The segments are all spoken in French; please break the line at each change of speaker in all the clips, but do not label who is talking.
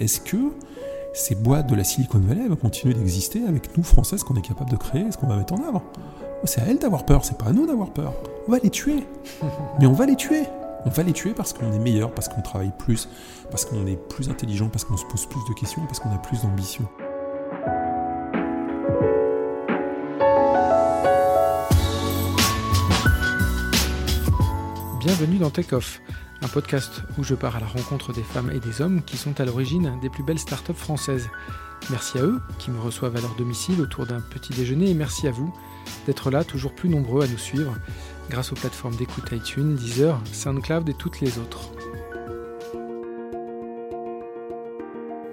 Est-ce que ces boîtes de la Silicon Valley vont continuer d'exister avec nous, Français, ce qu'on est capable de créer, ce qu'on va mettre en œuvre? C'est à elles d'avoir peur, c'est pas à nous d'avoir peur. On va les tuer. Mais on va les tuer. On va les tuer parce qu'on est meilleur, parce qu'on travaille plus, parce qu'on est plus intelligent, parce qu'on se pose plus de questions, parce qu'on a plus d'ambition.
Bienvenue dans Tech Off, un podcast où je pars à la rencontre des femmes et des hommes qui sont à l'origine des plus belles startups françaises. Merci à eux qui me reçoivent à leur domicile autour d'un petit déjeuner et merci à vous d'être là toujours plus nombreux à nous suivre grâce aux plateformes d'écoute iTunes, Deezer, SoundCloud et toutes les autres.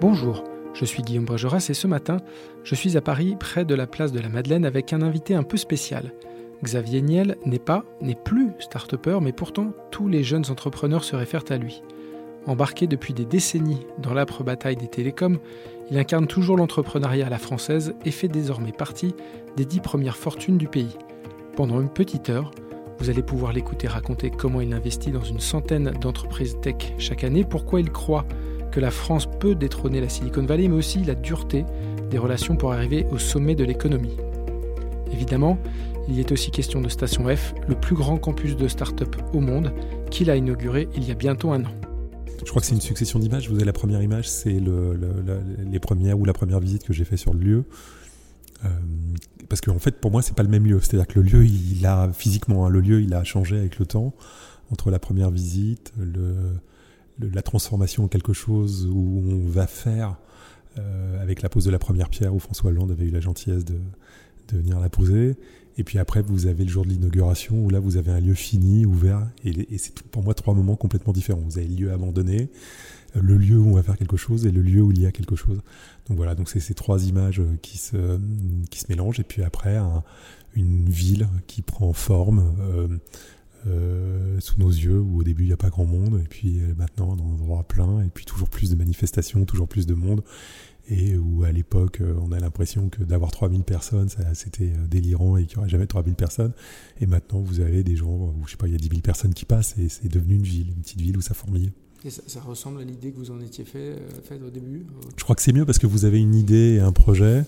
Bonjour, je suis Guillaume Bregeras et ce matin, je suis à Paris près de la place de la Madeleine avec un invité un peu spécial. Xavier Niel n'est pas, n'est plus start mais pourtant tous les jeunes entrepreneurs se réfèrent à lui. Embarqué depuis des décennies dans l'âpre bataille des télécoms, il incarne toujours l'entrepreneuriat à la française et fait désormais partie des dix premières fortunes du pays. Pendant une petite heure, vous allez pouvoir l'écouter raconter comment il investit dans une centaine d'entreprises tech chaque année, pourquoi il croit que la France peut détrôner la Silicon Valley, mais aussi la dureté des relations pour arriver au sommet de l'économie. Évidemment, il y est aussi question de Station F, le plus grand campus de start-up au monde, qu'il a inauguré il y a bientôt un an.
Je crois que c'est une succession d'images. Vous avez la première image, c'est le, les premières ou la première visite que j'ai fait sur le lieu. Euh, parce qu'en en fait, pour moi, c'est pas le même lieu. C'est-à-dire que le lieu, il a physiquement, hein, le lieu, il a changé avec le temps entre la première visite, la transformation en quelque chose où on va faire euh, avec la pose de la première pierre où François Hollande avait eu la gentillesse de, de venir la poser. Et puis après, vous avez le jour de l'inauguration où là, vous avez un lieu fini, ouvert. Et, c'est pour moi trois moments complètement différents. Vous avez le lieu abandonné, le lieu où on va faire quelque chose et le lieu où il y a quelque chose. Donc voilà, donc c'est ces trois images qui se, qui se mélangent. Et puis après, une ville qui prend forme. Euh, euh, sous nos yeux où au début il n'y a pas grand monde et puis euh, maintenant dans un endroit plein et puis toujours plus de manifestations, toujours plus de monde et où à l'époque euh, on a l'impression que d'avoir 3000 personnes c'était euh, délirant et qu'il n'y aurait jamais 3000 personnes et maintenant vous avez des gens où je sais pas il y a 10 000 personnes qui passent et c'est devenu une ville une petite ville où ça fourmille
et ça, ressemble à l'idée que vous en étiez fait, euh, au début
Je crois que c'est mieux parce que vous avez une idée et un projet.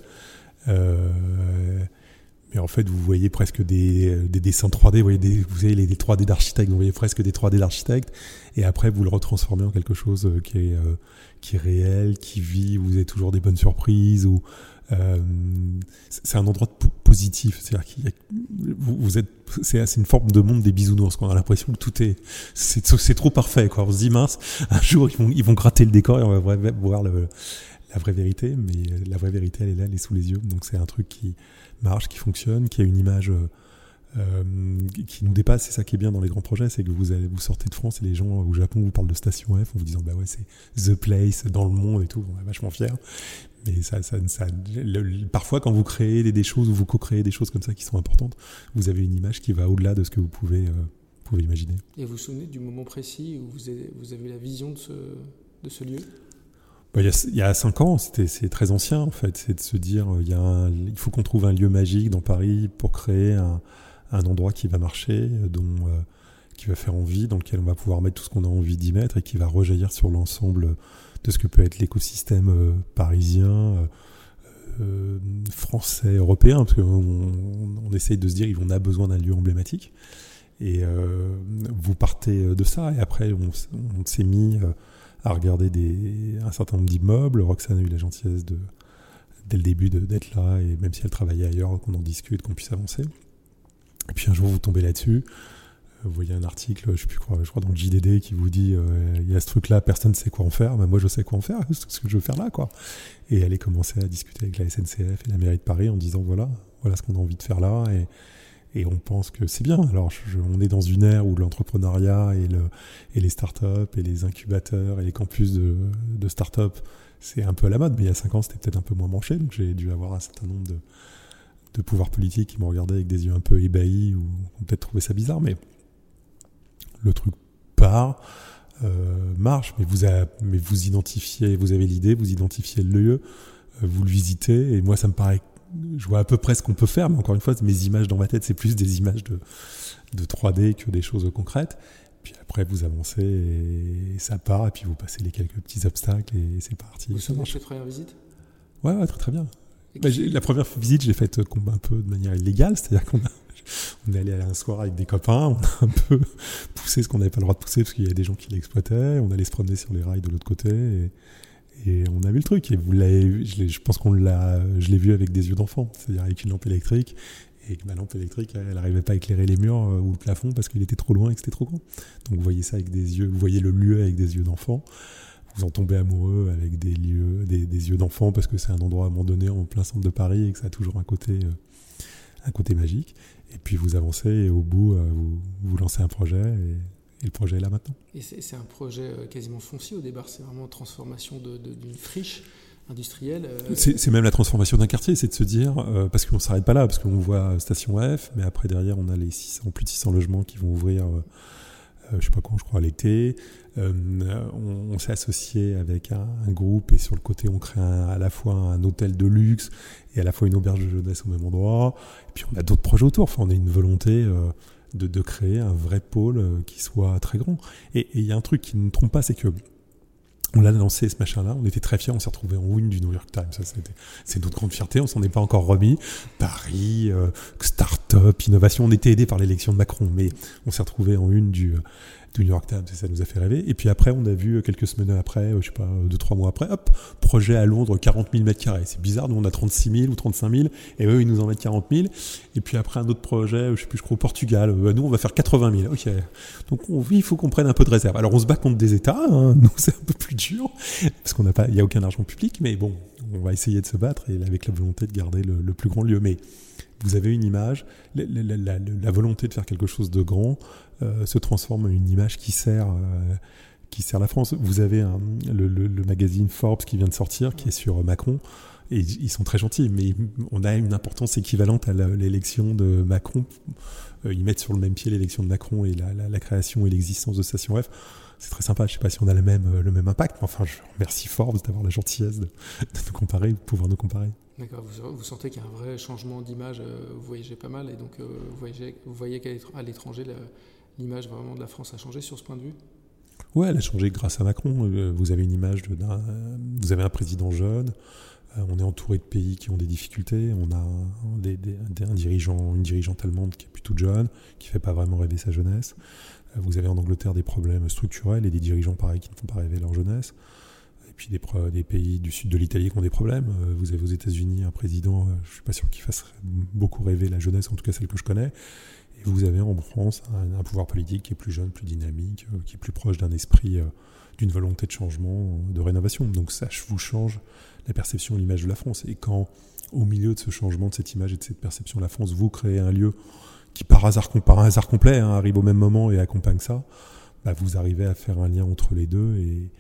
mais en fait, vous voyez presque des, des dessins 3D, vous, voyez des, vous avez les, 3D d'architecte, vous voyez presque des 3D d'architecte, et après vous le retransformez en quelque chose qui est, qui est réel, qui vit, où vous avez toujours des bonnes surprises, ou euh, c'est un endroit positif. C'est-à-dire qu'il vous, êtes, c'est une forme de monde des bisounours. On a l'impression que tout est, c'est trop parfait. Quoi. On se dit mince, un jour ils vont, gratter le décor et on va voir la vraie vérité. Mais la vraie vérité, elle est là, elle est sous les yeux. Donc c'est un truc qui marche, qui fonctionne, qui a une image. Euh, euh, qui nous dépasse. C'est ça qui est bien dans les grands projets, c'est que vous allez vous sortez de France et les gens au Japon vous parlent de Station F en vous disant bah ouais c'est the place dans le monde et tout. On est vachement fiers. Mais ça, ça, ça parfois quand vous créez des, choses ou vous co-créez des choses comme ça qui sont importantes, vous avez une image qui va au-delà de ce que vous pouvez, euh, pouvez imaginer.
Et vous vous souvenez du moment précis où vous avez, vous avez la vision de ce, de ce lieu?
Bah, il, y a, il y a cinq ans, c'était c'est très ancien en fait. C'est de se dire il, y a il faut qu'on trouve un lieu magique dans Paris pour créer un, un endroit qui va marcher, euh, dont, euh, qui va faire envie, dans lequel on va pouvoir mettre tout ce qu'on a envie d'y mettre et qui va rejaillir sur l'ensemble de ce que peut être l'écosystème euh, parisien, français, européen, parce qu'on on essaye de se dire qu'on a besoin d'un lieu emblématique. Et vous partez de ça, et après on, s'est mis à regarder des, un certain nombre d'immeubles. Roxane a eu la gentillesse de, dès le début d'être là, et même si elle travaillait ailleurs, qu'on en discute, qu'on puisse avancer. Et puis un jour, vous tombez là-dessus. Euh, vous voyez un article, je sais plus quoi, je crois dans le JDD qui vous dit euh, il y a ce truc-là, personne ne sait quoi en faire. mais moi, je sais quoi en faire. Ce que je veux faire là, quoi. Et aller commencer à discuter avec la SNCF et la mairie de Paris en disant voilà, voilà ce qu'on a envie de faire là. Et, on pense que c'est bien. Alors, on est dans une ère où l'entrepreneuriat et, le, et les startups et les incubateurs et les campus de, de startups, c'est un peu à la mode, mais il y a 5 ans, c'était peut-être un peu moins manché, donc j'ai dû avoir un certain nombre de, de pouvoirs politiques qui m'ont regardé avec des yeux un peu ébahis ou ont peut-être trouvé ça bizarre, mais le truc part, euh, marche, mais vous, mais vous identifiez, vous avez l'idée, vous identifiez le lieu, euh, vous le visitez, et moi ça me paraît, je vois à peu près ce qu'on peut faire, mais encore une fois, mes images dans ma tête, c'est plus des images de, de 3D que des choses concrètes. Puis après, vous avancez et ça part, et puis vous passez les quelques petits obstacles et c'est parti.
Vous ça marche. visite
ouais, ouais, très très bien. Bah, la première visite, j'ai faite euh, un peu de manière illégale, c'est-à-dire qu'on on est allé à un soir avec des copains, on a un peu poussé ce qu'on n'avait pas le droit de pousser parce qu'il y avait des gens qui l'exploitaient, on allait se promener sur les rails de l'autre côté et, on a vu le truc. Et vous l'avez, je, je pense qu'on l'a, je l'ai vu avec des yeux d'enfant, c'est-à-dire avec une lampe électrique et que ma lampe électrique, elle n'arrivait pas à éclairer les murs euh, ou le plafond parce qu'il était trop loin et que c'était trop grand. Donc vous voyez ça avec des yeux, vous voyez le lieu avec des yeux d'enfant vous en tombez amoureux avec des lieux, des, yeux d'enfant parce que c'est un endroit abandonné en plein centre de Paris et que ça a toujours un côté, euh, un côté magique. Et puis vous avancez et au bout, euh, vous, vous lancez un projet et, le projet est là maintenant.
Et c'est un projet euh, quasiment foncier au départ, c'est vraiment transformation d'une friche industrielle.
C'est même la transformation d'un quartier, c'est de se dire, parce qu'on ne s'arrête pas là, parce qu'on voit Station F, mais après derrière on a les 600, plus de 600 logements qui vont ouvrir euh, je sais pas quand, je crois l'été. Euh, on, s'est associé avec un, groupe et sur le côté on crée à la fois un hôtel de luxe et à la fois une auberge de jeunesse au même endroit. Et puis on a d'autres projets autour. Enfin, on a une volonté euh, de, de, créer un vrai pôle qui soit très grand. Et il y a un truc qui ne trompe pas, c'est que on l'a lancé ce machin-là, on était très fiers, on s'est retrouvé en win du New York Times. Ça, c'est notre grande fierté, on s'en est pas encore remis. Paris, euh, start-up, innovation, on était aidé par l'élection de Macron, mais on s'est retrouvé en une du, du New York Times et ça nous a fait rêver. Et puis après, on a vu quelques semaines après, euh, je sais pas, deux, trois mois après, hop, projet à Londres, 40 000 mètres carrés. C'est bizarre, nous on a 36 000 ou 35 000 et eux ils nous en mettent 40 000. Et puis après un autre projet, je sais plus, je crois au Portugal, euh, nous on va faire 80 000. Ok. Donc on, il faut qu'on prenne un peu de réserve. Alors on se bat contre des États, hein. nous c'est un peu plus dur parce qu'on n'a pas, il y a aucun argent public, mais bon, on va essayer de se battre et avec la volonté de garder le, le plus grand lieu. Mais vous avez une image, la, volonté de faire quelque chose de grand euh, se transforme en une image qui sert, euh, qui sert la France. Vous avez le, magazine Forbes qui vient de sortir, qui est sur Macron, et ils sont très gentils, mais on a une importance équivalente à l'élection de Macron. Euh, ils mettent sur le même pied l'élection de Macron et la, création et l'existence de Station F c'est très sympa. Je sais pas si on a le même, le même impact, mais enfin, je remercie Forbes d'avoir la gentillesse de, de, nous comparer, de pouvoir nous comparer.
D'accord, vous, sentez qu'il y a un vrai changement d'image, euh, vous voyagez pas mal et donc euh, vous, voyez, vous voyez qu'à l'étranger, l'image vraiment de la France a changé sur ce point de vue?
Oui, elle a changé grâce à Macron. Euh, vous avez une image de. Vous avez un président jeune, on est entouré de pays qui ont des difficultés, on a une dirigeante allemande qui est plutôt jeune, qui ne fait pas vraiment rêver sa jeunesse. Vous avez en Angleterre des problèmes structurels et des dirigeants pareils qui ne font pas rêver leur jeunesse puis des, pays du sud de l'Italie qui ont des problèmes. Euh, vous avez aux États-Unis un président, euh, je ne suis pas sûr qu'il fasse beaucoup rêver la jeunesse, en tout cas celle que je connais. Et vous avez en France un, pouvoir politique qui est plus jeune, plus dynamique, euh, qui est plus proche d'un esprit, d'une volonté de changement, de rénovation. Donc ça vous change la perception, l'image de la France. Et quand, au milieu de ce changement, de cette image et de cette perception de la France, vous créez un lieu qui par hasard, par un hasard complet hein, arrive au même moment et accompagne ça, bah, vous arrivez à faire un lien entre les deux et,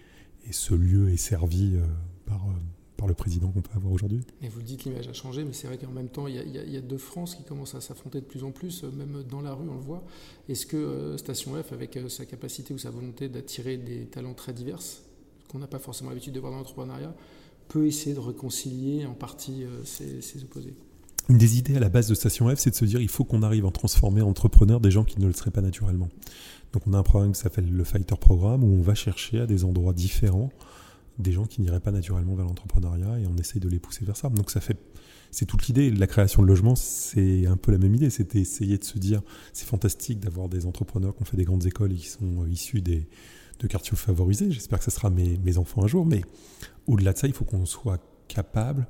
et ce lieu est servi euh, par, euh, par le président qu'on peut avoir aujourd'hui.
Et vous le dites, l'image a changé, mais c'est vrai qu'en même temps, il y, a, deux France qui commencent à s'affronter de plus en plus, euh, même dans la rue, on le voit. Est-ce que Station F, avec sa capacité ou sa volonté d'attirer des talents très divers, qu'on n'a pas forcément l'habitude de voir dans l'entrepreneuriat, peut essayer de réconcilier en partie ces, ces opposés?
Une des idées à la base de Station F, c'est de se dire il faut qu'on arrive à transformer en entrepreneurs des gens qui ne le seraient pas naturellement. Donc on a un programme qui s'appelle le Fighter Programme où on va chercher à des endroits différents des gens qui n'iraient pas naturellement vers l'entrepreneuriat et on essaye de les pousser vers ça. Donc ça fait, c'est toute l'idée. La création de logements, c'est un peu la même idée. C'était essayer de se dire, c'est fantastique d'avoir des entrepreneurs qui ont fait des grandes écoles et qui sont euh, issus des, de quartiers favorisés. J'espère que ce sera mes, mes enfants un jour. Mais au-delà de ça, il faut qu'on soit capable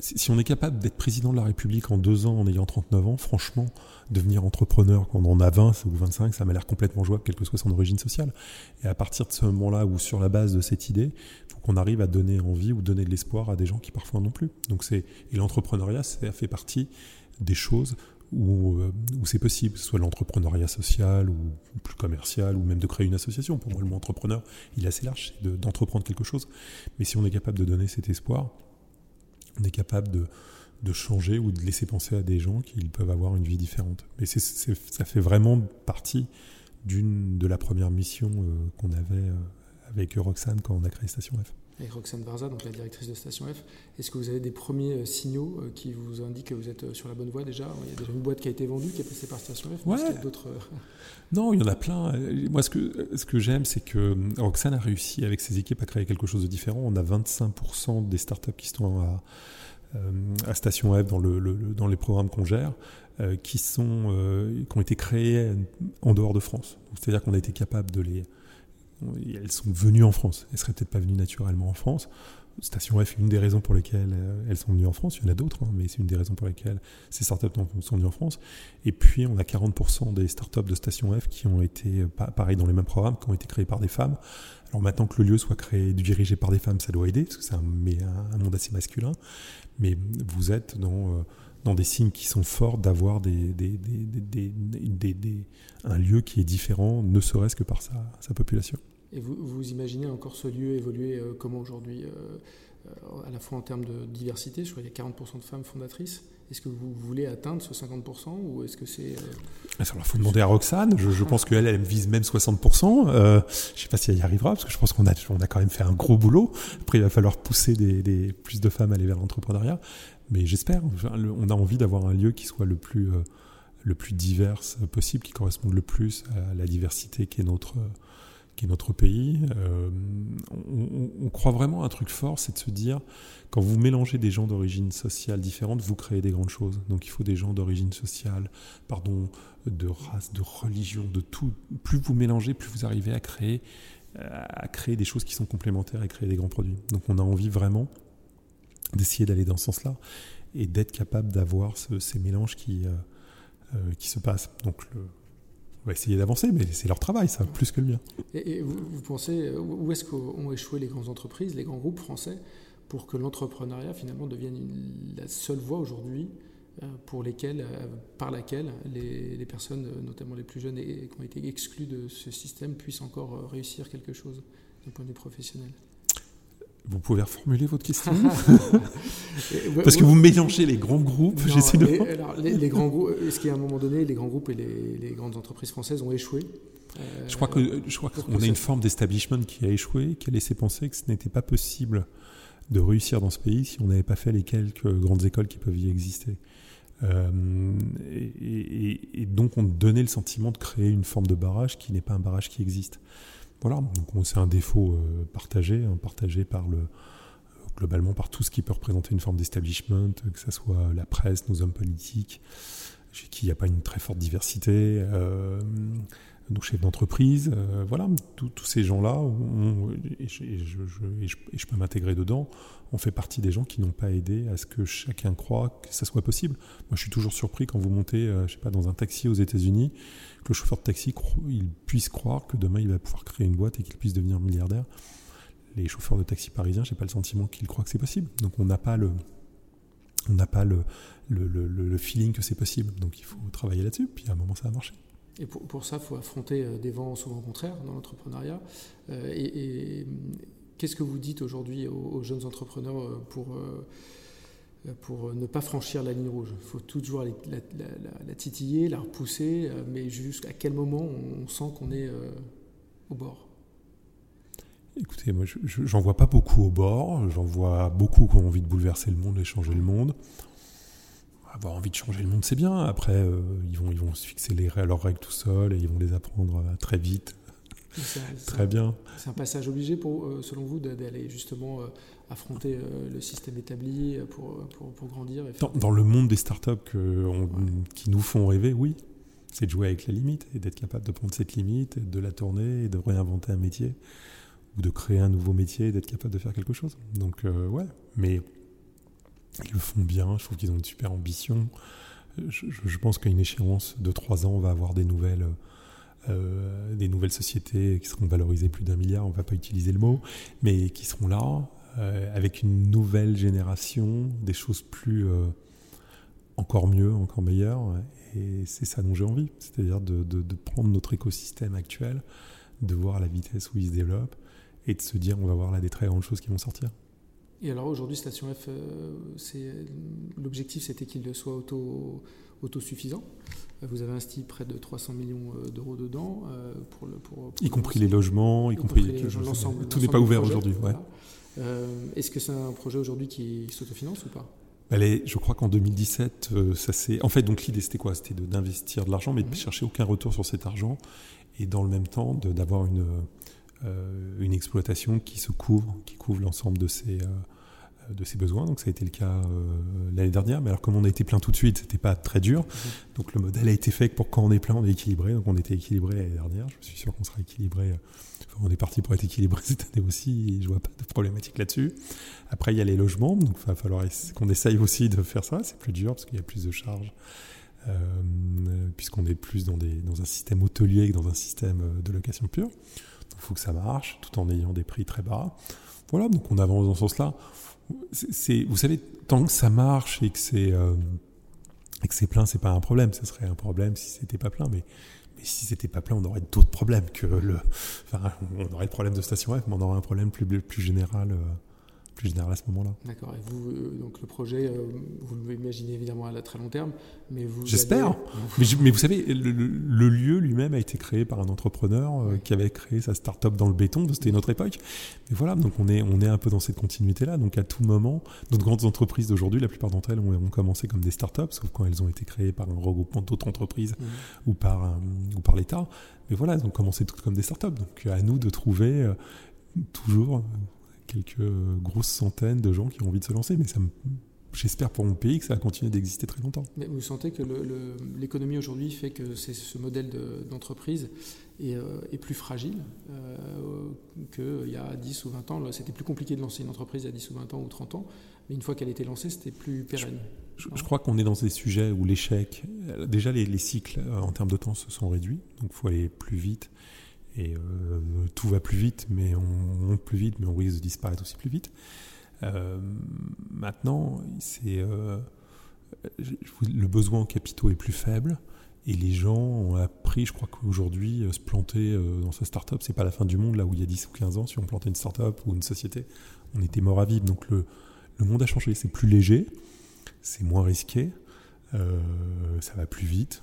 si on est capable d'être président de la République en deux ans en ayant 39 ans, franchement, devenir entrepreneur quand on en a 20 ou 25, ça m'a l'air complètement jouable, quelle que soit son origine sociale. Et à partir de ce moment-là, ou sur la base de cette idée, il faut qu'on arrive à donner envie ou donner de l'espoir à des gens qui parfois n'ont plus. Donc c'est et l'entrepreneuriat, ça fait partie des choses où, où c'est possible, soit l'entrepreneuriat social ou plus commercial, ou même de créer une association. Pour moi, le mot entrepreneur, il est assez large, c'est d'entreprendre quelque chose. Mais si on est capable de donner cet espoir, on est capable de, changer ou de laisser penser à des gens qu'ils peuvent avoir une vie différente. Mais ça fait vraiment partie d'une de la première mission qu'on avait avec Roxane quand on a créé Station F
avec Roxane Varza, donc la directrice de Station F. Est-ce que vous avez des premiers euh, signaux euh, qui vous indiquent que vous êtes euh, sur la bonne voie déjà? Il y a déjà une boîte qui a été vendue, qui est passée par Station F
ouais.
d'autres...
Non, il y en a plein. Moi, ce que, ce que j'aime, c'est que Roxane a réussi avec ses équipes à créer quelque chose de différent. On a 25% des startups qui sont à, à Station F dans, le, dans les programmes qu'on gère. qui, sont, qui ont été créés en dehors de France. C'est-à-dire qu'on a été capable de les, elles sont venues en France. Elles seraient peut-être pas venues naturellement en France. Station F, une des raisons pour lesquelles euh, elles sont venues en France. Il y en a d'autres, hein, mais c'est une des raisons pour lesquelles ces startups sont venues en France. Et puis, on a 40% des startups de Station F qui ont été, euh, pareil, dans les mêmes programmes, qui ont été créés par des femmes. Alors maintenant que le lieu soit créé, dirigé par des femmes, ça doit aider, parce que c'est un, monde assez masculin. Mais vous êtes dans, euh, dans des signes qui sont forts d'avoir des, des, des, un lieu qui est différent, ne serait-ce que par sa, sa population.
Et vous, vous, imaginez encore ce lieu évoluer euh, comment aujourd'hui, euh, euh, à la fois en termes de diversité, je crois qu'il y a 40% de femmes fondatrices. Est-ce que vous voulez atteindre ce 50% ou est-ce que c'est...
il faut demander à Roxane. Je, je pense qu'elle, elle vise même 60%. je ne sais pas si elle y arrivera parce que je pense qu'on a, on a quand même fait un gros boulot. Après, il va falloir pousser des, des plus de femmes à aller vers l'entrepreneuriat. Mais j'espère. On a envie d'avoir un lieu qui soit le plus, le plus divers possible, qui corresponde le plus à la diversité qui est notre qui est notre pays. Euh, on, croit vraiment à un truc fort, c'est de se dire, quand vous mélangez des gens d'origine sociale différente, vous créez des grandes choses. Donc il faut des gens d'origine sociale, pardon, de race, de religion, de tout. Plus vous mélangez, plus vous arrivez à créer, à créer des choses qui sont complémentaires et créer des grands produits. Donc on a envie vraiment d'essayer d'aller dans ce sens-là et d'être capable d'avoir ces mélanges qui, euh, euh, qui se passent. Donc le, va essayer d'avancer, mais c'est leur travail, ça, plus que le mien.
Et, vous, pensez, où est-ce qu'ont échoué les grandes entreprises, les grands groupes français, pour que l'entrepreneuriat finalement devienne la seule voie aujourd'hui euh, pour euh, par laquelle les, personnes, euh, notamment les plus jeunes qui ont été exclues de ce système, puissent encore réussir quelque chose d'un point de vue professionnel?
Vous pouvez reformuler votre question Parce que vous mélangez les grands groupes.
De... les, grands groupes, est-ce qu'à un moment donné, les grands groupes et les, grandes entreprises françaises ont échoué?
Je crois que je crois qu'on a une forme d'establishment qui a échoué, qui a laissé penser que ce n'était pas possible de réussir dans ce pays si on n'avait pas fait les quelques grandes écoles qui peuvent y exister. Euh, et, et, donc on donnait le sentiment de créer une forme de barrage qui n'est pas un barrage qui existe. Voilà, donc c'est un défaut euh, partagé, hein, partagé par le, globalement par tout ce qui peut représenter une forme d'establishment, que ce soit la presse, nos hommes politiques, chez qui il n'y a pas une très forte diversité, euh, nos chefs d'entreprise, euh, voilà, tous ces gens-là, et, je, peux m'intégrer dedans, on fait partie des gens qui n'ont pas aidé à ce que chacun croit que ça soit possible. Moi, je suis toujours surpris quand vous montez, euh, je sais pas, dans un taxi aux États-Unis, que le chauffeur de taxi il puisse croire que demain il va pouvoir créer une boîte et qu'il puisse devenir milliardaire. Les chauffeurs de taxi parisiens, j'ai pas le sentiment qu'ils croient que c'est possible. Donc on n'a pas le, on n'a pas le, le, feeling que c'est possible. Donc il faut travailler là-dessus. Puis à un moment, ça va marcher.
Et pour, pour ça, il faut affronter euh, des vents souvent contraires dans l'entrepreneuriat. Euh, et, qu'est-ce que vous dites aujourd'hui aux, jeunes entrepreneurs euh, pour, pour ne pas franchir la ligne rouge? Il faut toujours la, la, titiller, la repousser, mais jusqu'à quel moment on sent qu'on est au bord?
Écoutez, moi, j'en vois pas beaucoup au bord. J'en vois beaucoup qui ont envie de bouleverser le monde et changer le monde avoir envie de changer le monde, c'est bien. Après, euh, ils, vont, ils vont se fixer les, leurs règles tout seuls et ils vont les apprendre euh, très vite. très bien.
C'est un passage obligé, pour, euh, selon vous, d'aller justement affronter le système établi pour, pour, pour grandir
dans, le monde des startups que qui nous font rêver, oui. C'est de jouer avec la limite et d'être capable de prendre cette limite, de la tourner et de réinventer un métier ou de créer un nouveau métier et d'être capable de faire quelque chose. Donc, ouais. Mais ils le font bien, je trouve qu'ils ont une super ambition. Je, pense qu'à une échéance de trois ans, on va avoir des nouvelles, euh, des nouvelles sociétés qui seront valorisées plus d'un milliard, on ne va pas utiliser le mot, mais qui seront là, euh, avec une nouvelle génération, des choses plus, euh, encore mieux, encore meilleur. Et c'est ça dont j'ai envie, c'est-à-dire de, de, prendre notre écosystème actuel, de voir la vitesse où il se développe et de se dire on va voir là des très grandes choses qui vont sortir.
Et alors aujourd'hui, Station F, c'est l'objectif c'était qu'il soit auto, autosuffisant. Vous avez investi près de 300 millions d'euros dedans. pour le, pour,
y compris les logements, y, compris, l'ensemble. Tout n'est pas ouvert aujourd'hui. Ouais.
Est-ce que c'est un projet aujourd'hui qui s'autofinance ou pas?
Allez, je crois qu'en 2017, euh, ça s'est. En fait, donc l'idée c'était quoi? C'était d'investir de, l'argent, mais de mhm. chercher aucun retour sur cet argent, et dans le même temps d'avoir une euh, une exploitation qui se couvre, qui couvre l'ensemble de ses euh, de ses besoins. Donc ça a été le cas l'année dernière. Mais alors comme on a été plein tout de suite, c'était pas très dur. Mhm. Donc le modèle a été fait pour quand on est plein, on est équilibré. Donc on était équilibré l'année dernière. Je suis sûr qu'on sera équilibré on est parti pour être équilibré cette année aussi, et je vois pas de problématique là-dessus. Après, il y a les logements, donc il va falloir qu'on essaye aussi de faire ça. C'est plus dur parce qu'il y a plus de charges, euh, puisqu'on est plus dans, des, dans un système hôtelier que dans un système de location pure. Il faut que ça marche, tout en ayant des prix très bas. Voilà, donc on avance dans ce sens-là. Vous savez, tant que ça marche et que c'est euh, et que c'est plein, c'est pas un problème. Ce serait un problème si c'était pas plein, mais mais si c'était pas plein, on aurait d'autres problèmes que le. On aurait le problème de station F, mais on aurait un problème plus, plus général. Euh, plus général à ce moment-là.
D'accord. Et vous, euh, donc le projet, euh, vous l'imaginez évidemment à très long terme, mais vous.
J'espère. Mais, vous savez, le, lieu lui-même a été créé par un entrepreneur euh, qui avait créé sa start-up dans le béton. C'était une autre époque. Mais voilà, donc on est, on est un peu dans cette continuité-là. Donc à tout moment, nos grandes entreprises d'aujourd'hui, la plupart d'entre elles ont, ont, commencé comme des start-up, sauf quand elles ont été créées par un regroupement d'autres entreprises mmh. ou par, ou par l'État. Mais voilà, elles ont commencé toutes comme des start-up. Donc à nous de trouver toujours quelques grosses centaines de gens qui ont envie de se lancer, mais ça J'espère pour mon pays que ça va continuer d'exister très longtemps.
Mais vous sentez que l'économie aujourd'hui fait que ce modèle d'entreprise est, euh, est, plus fragile euh, qu'il y a 10 ou 20 ans. C'était plus compliqué de lancer une entreprise il y a 10 ou 20 ans ou 30 ans, mais une fois qu'elle était lancée, c'était plus pérenne.
Je, crois qu'on est dans des sujets où l'échec, déjà les, les, cycles euh, en termes de temps se sont réduits, donc il faut aller plus vite et euh, tout va plus vite, mais on monte plus vite, mais on risque de disparaître aussi plus vite. Euh, maintenant, c'est euh, le besoin en capitaux est plus faible et les gens ont appris, je crois qu'aujourd'hui, se planter dans sa start-up, c'est pas la fin du monde, là où il y a 10 ou 15 ans, si on plantait une start-up ou une société, on était mort à vivre. Donc le, le monde a changé, c'est plus léger, c'est moins risqué, ça va plus vite,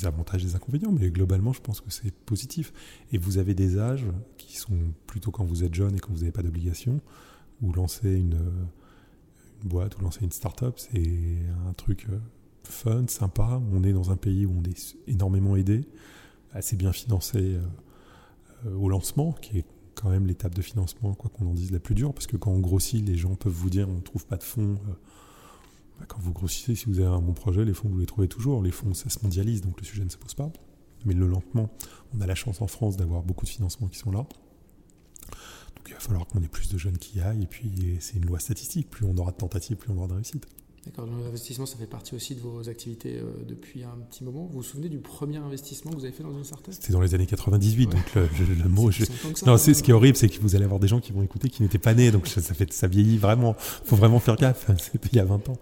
des avantages et des inconvénients, mais globalement, je pense que c'est positif. Et vous avez des âges qui sont plutôt quand vous êtes jeune et quand vous n'avez pas d'obligation, ou lancer une, boîte ou lancer une start-up, c'est un truc euh, fun, sympa. On est dans un pays où on est énormément aidé, assez bien financé euh, euh, au lancement, qui est quand même l'étape de financement, quoi qu'on en dise, la plus dure, parce que quand on grossit, les gens peuvent vous dire on ne trouve pas de fonds. Bah, quand vous grossissez, si vous avez un bon projet, les fonds, vous les trouvez toujours. Les fonds, ça se mondialise, donc le sujet ne se pose pas. Mais le lentement, on a la chance en France d'avoir beaucoup de financements qui sont là. Donc il va falloir qu'on ait plus de jeunes qui y aillent. Et puis c'est une loi statistique. Plus on aura de tentatives, plus on aura de réussite.
D'accord, l'investissement, ça fait partie aussi de vos activités euh, depuis un petit moment. Vous vous souvenez du premier investissement que vous avez fait dans une startup?
C'était dans les années 98, donc le, mot. Je... non, c'est ce qui est horrible, c'est que vous allez avoir des gens qui vont écouter qui n'étaient pas nés, donc ça, fait, ça vieillit vraiment. Il faut vraiment faire gaffe. C'était il y a 20 ans.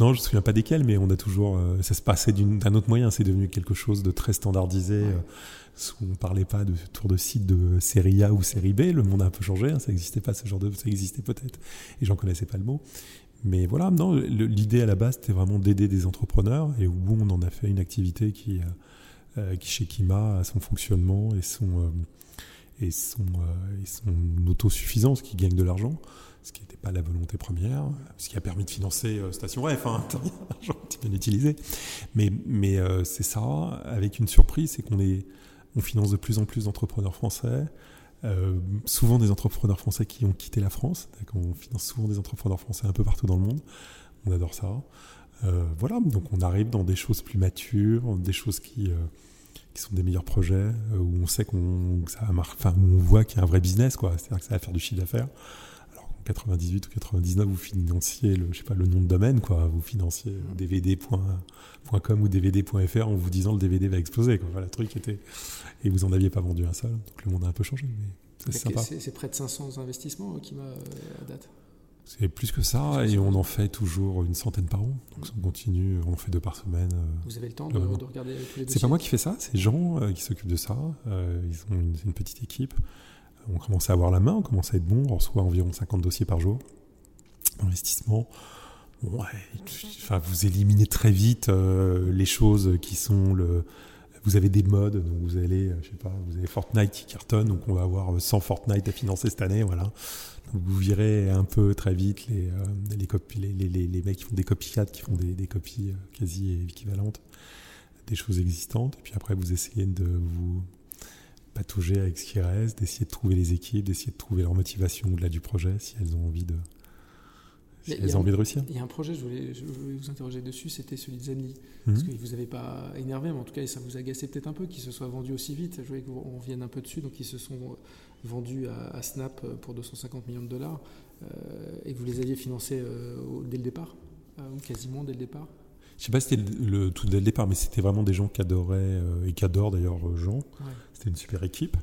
Non, je ne me souviens pas desquels, mais on a toujours. Euh, ça se passait d'un autre moyen. C'est devenu quelque chose de très standardisé. Euh, on ne parlait pas de tour de site de série A ou série B. Le monde a un peu changé. Hein, ça n'existait pas ce genre de. Ça existait peut-être. Et j'en connaissais pas le mot. Mais voilà, non. L'idée à la base, c'était vraiment d'aider des entrepreneurs. Et où on en a fait une activité qui, euh, qui chez Kima, a son fonctionnement et son son, et son autosuffisance, qui gagne de l'argent ce qui n'était pas la volonté première, ce qui a permis de financer euh, Station F, hein, argent bien utilisé. Mais, mais euh, c'est ça, avec une surprise, c'est qu'on est, on finance de plus en plus d'entrepreneurs français, euh, souvent des entrepreneurs français qui ont quitté la France. On finance souvent des entrepreneurs français un peu partout dans le monde. On adore ça. voilà, donc on arrive dans des choses plus matures, des choses qui, qui sont des meilleurs projets, où on sait qu'on, ça enfin, où on voit qu'il y a un vrai business, quoi. C'est-à-dire que ça va faire du chiffre d'affaires. 98 ou 99, vous financiez le, je sais pas, le nom de domaine, quoi. Vous financiez dvd.com ou dvd.fr en vous disant le DVD va exploser, quoi. Voilà, le truc était. Et vous en aviez pas vendu un seul. Donc le monde a un peu changé, mais c'est sympa.
C'est près de 500 investissements qui m'a à date.
C'est plus que ça, et on en fait toujours une centaine par an. Donc on continue, on fait deux par semaine. euh,
Vous avez le temps de,
Euh,
de regarder tous les
C'est pas moi qui fais ça, c'est Jean euh, qui s'occupe de ça. Euh, ils ont une, une petite équipe. On commence à avoir la main, on commence à être bon. On reçoit environ 50 dossiers par jour. Investissement. Bon, ouais, enfin, vous éliminez très vite euh, les choses qui sont le. Vous avez des modes, donc vous allez, euh, je sais pas, vous avez Fortnite qui cartonne, donc on va avoir 100 Fortnite à financer cette année, voilà. Donc vous virez un peu très vite les, euh, les, mecs qui font des copycats, qui font des, des copies quasi équivalentes des choses existantes. Et puis après, vous essayez de vous patauger avec ce qui reste, d'essayer de trouver les équipes, d'essayer de trouver leur motivation au-delà du projet, si elles ont envie de, si elles ont
un-
envie de réussir.
Il y a un projet, je voulais, je voulais vous interroger dessus, c'était celui de Zenly.
Mhm.
Parce que vous avez pas énervé, mais en tout cas, ça vous agacait peut-être un peu qu'ils se soient vendus aussi vite. Je voulais qu'on revienne un peu dessus. Donc, ils se sont vendus à, à Snap pour 250 millions de dollars euh, et que vous les aviez financés euh, dès le départ, euh, ou quasiment dès le départ?
Je sais pas si c'était le, le tout dès le départ, mais c'était vraiment des gens qui adoraient euh, et qui adorent d'ailleurs euh, Jean.
Ouais.
C'était une super équipe.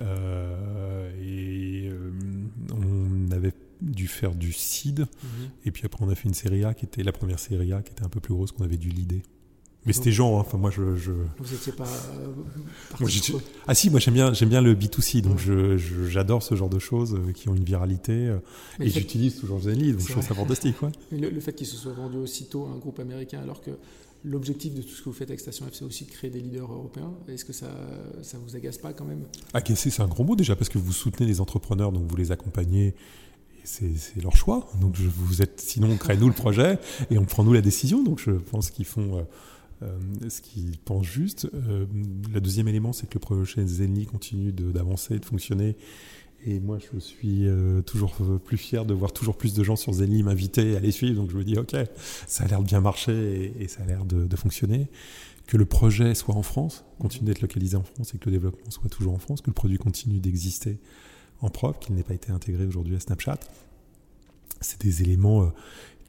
Euh, et euh, on avait dû faire du seed.
Mhm.
Et puis après, on a fait une série A qui était la première série A qui était un peu plus grosse qu'on avait dû l'idée. Mais c'était hein. enfin moi je, je...
Vous n'étiez pas. euh,
Moi, Ah si, moi j'aime bien, j'aime bien le B2C, donc
Ouais.
j'adore ce genre de choses euh, qui ont une viralité. euh,
Mais
et j'utilise toujours Zenly, donc je trouve ça fantastique. Ouais.
Le, le fait qu'ils se soient vendus aussitôt à un groupe américain, alors que l'objectif de tout ce que vous faites avec Station F, c'est aussi de créer des leaders européens, est-ce que ça ça vous agace pas quand même?
Agacer, c'est un gros mot déjà parce que vous soutenez les entrepreneurs, donc vous les accompagnez. C'est leur choix. Donc je, vous êtes, sinon on crée nous le projet et on prend nous la décision. Donc je pense qu'ils font ce qu'ils pensent juste. Euh, le deuxième élément, c'est que le projet Zenly continue d'avancer, de, fonctionner. Et moi, je suis euh, toujours plus fier de voir toujours plus de gens sur Zenly m'inviter à les suivre. Donc je me dis, ok, ça a l'air de bien marcher et, ça a l'air de, fonctionner. Que le projet soit en France, continue d'être localisé en France et que le développement soit toujours en France, que le produit continue d'exister en propre, qu'il n'ait pas été intégré aujourd'hui à Snapchat. C'est des éléments euh,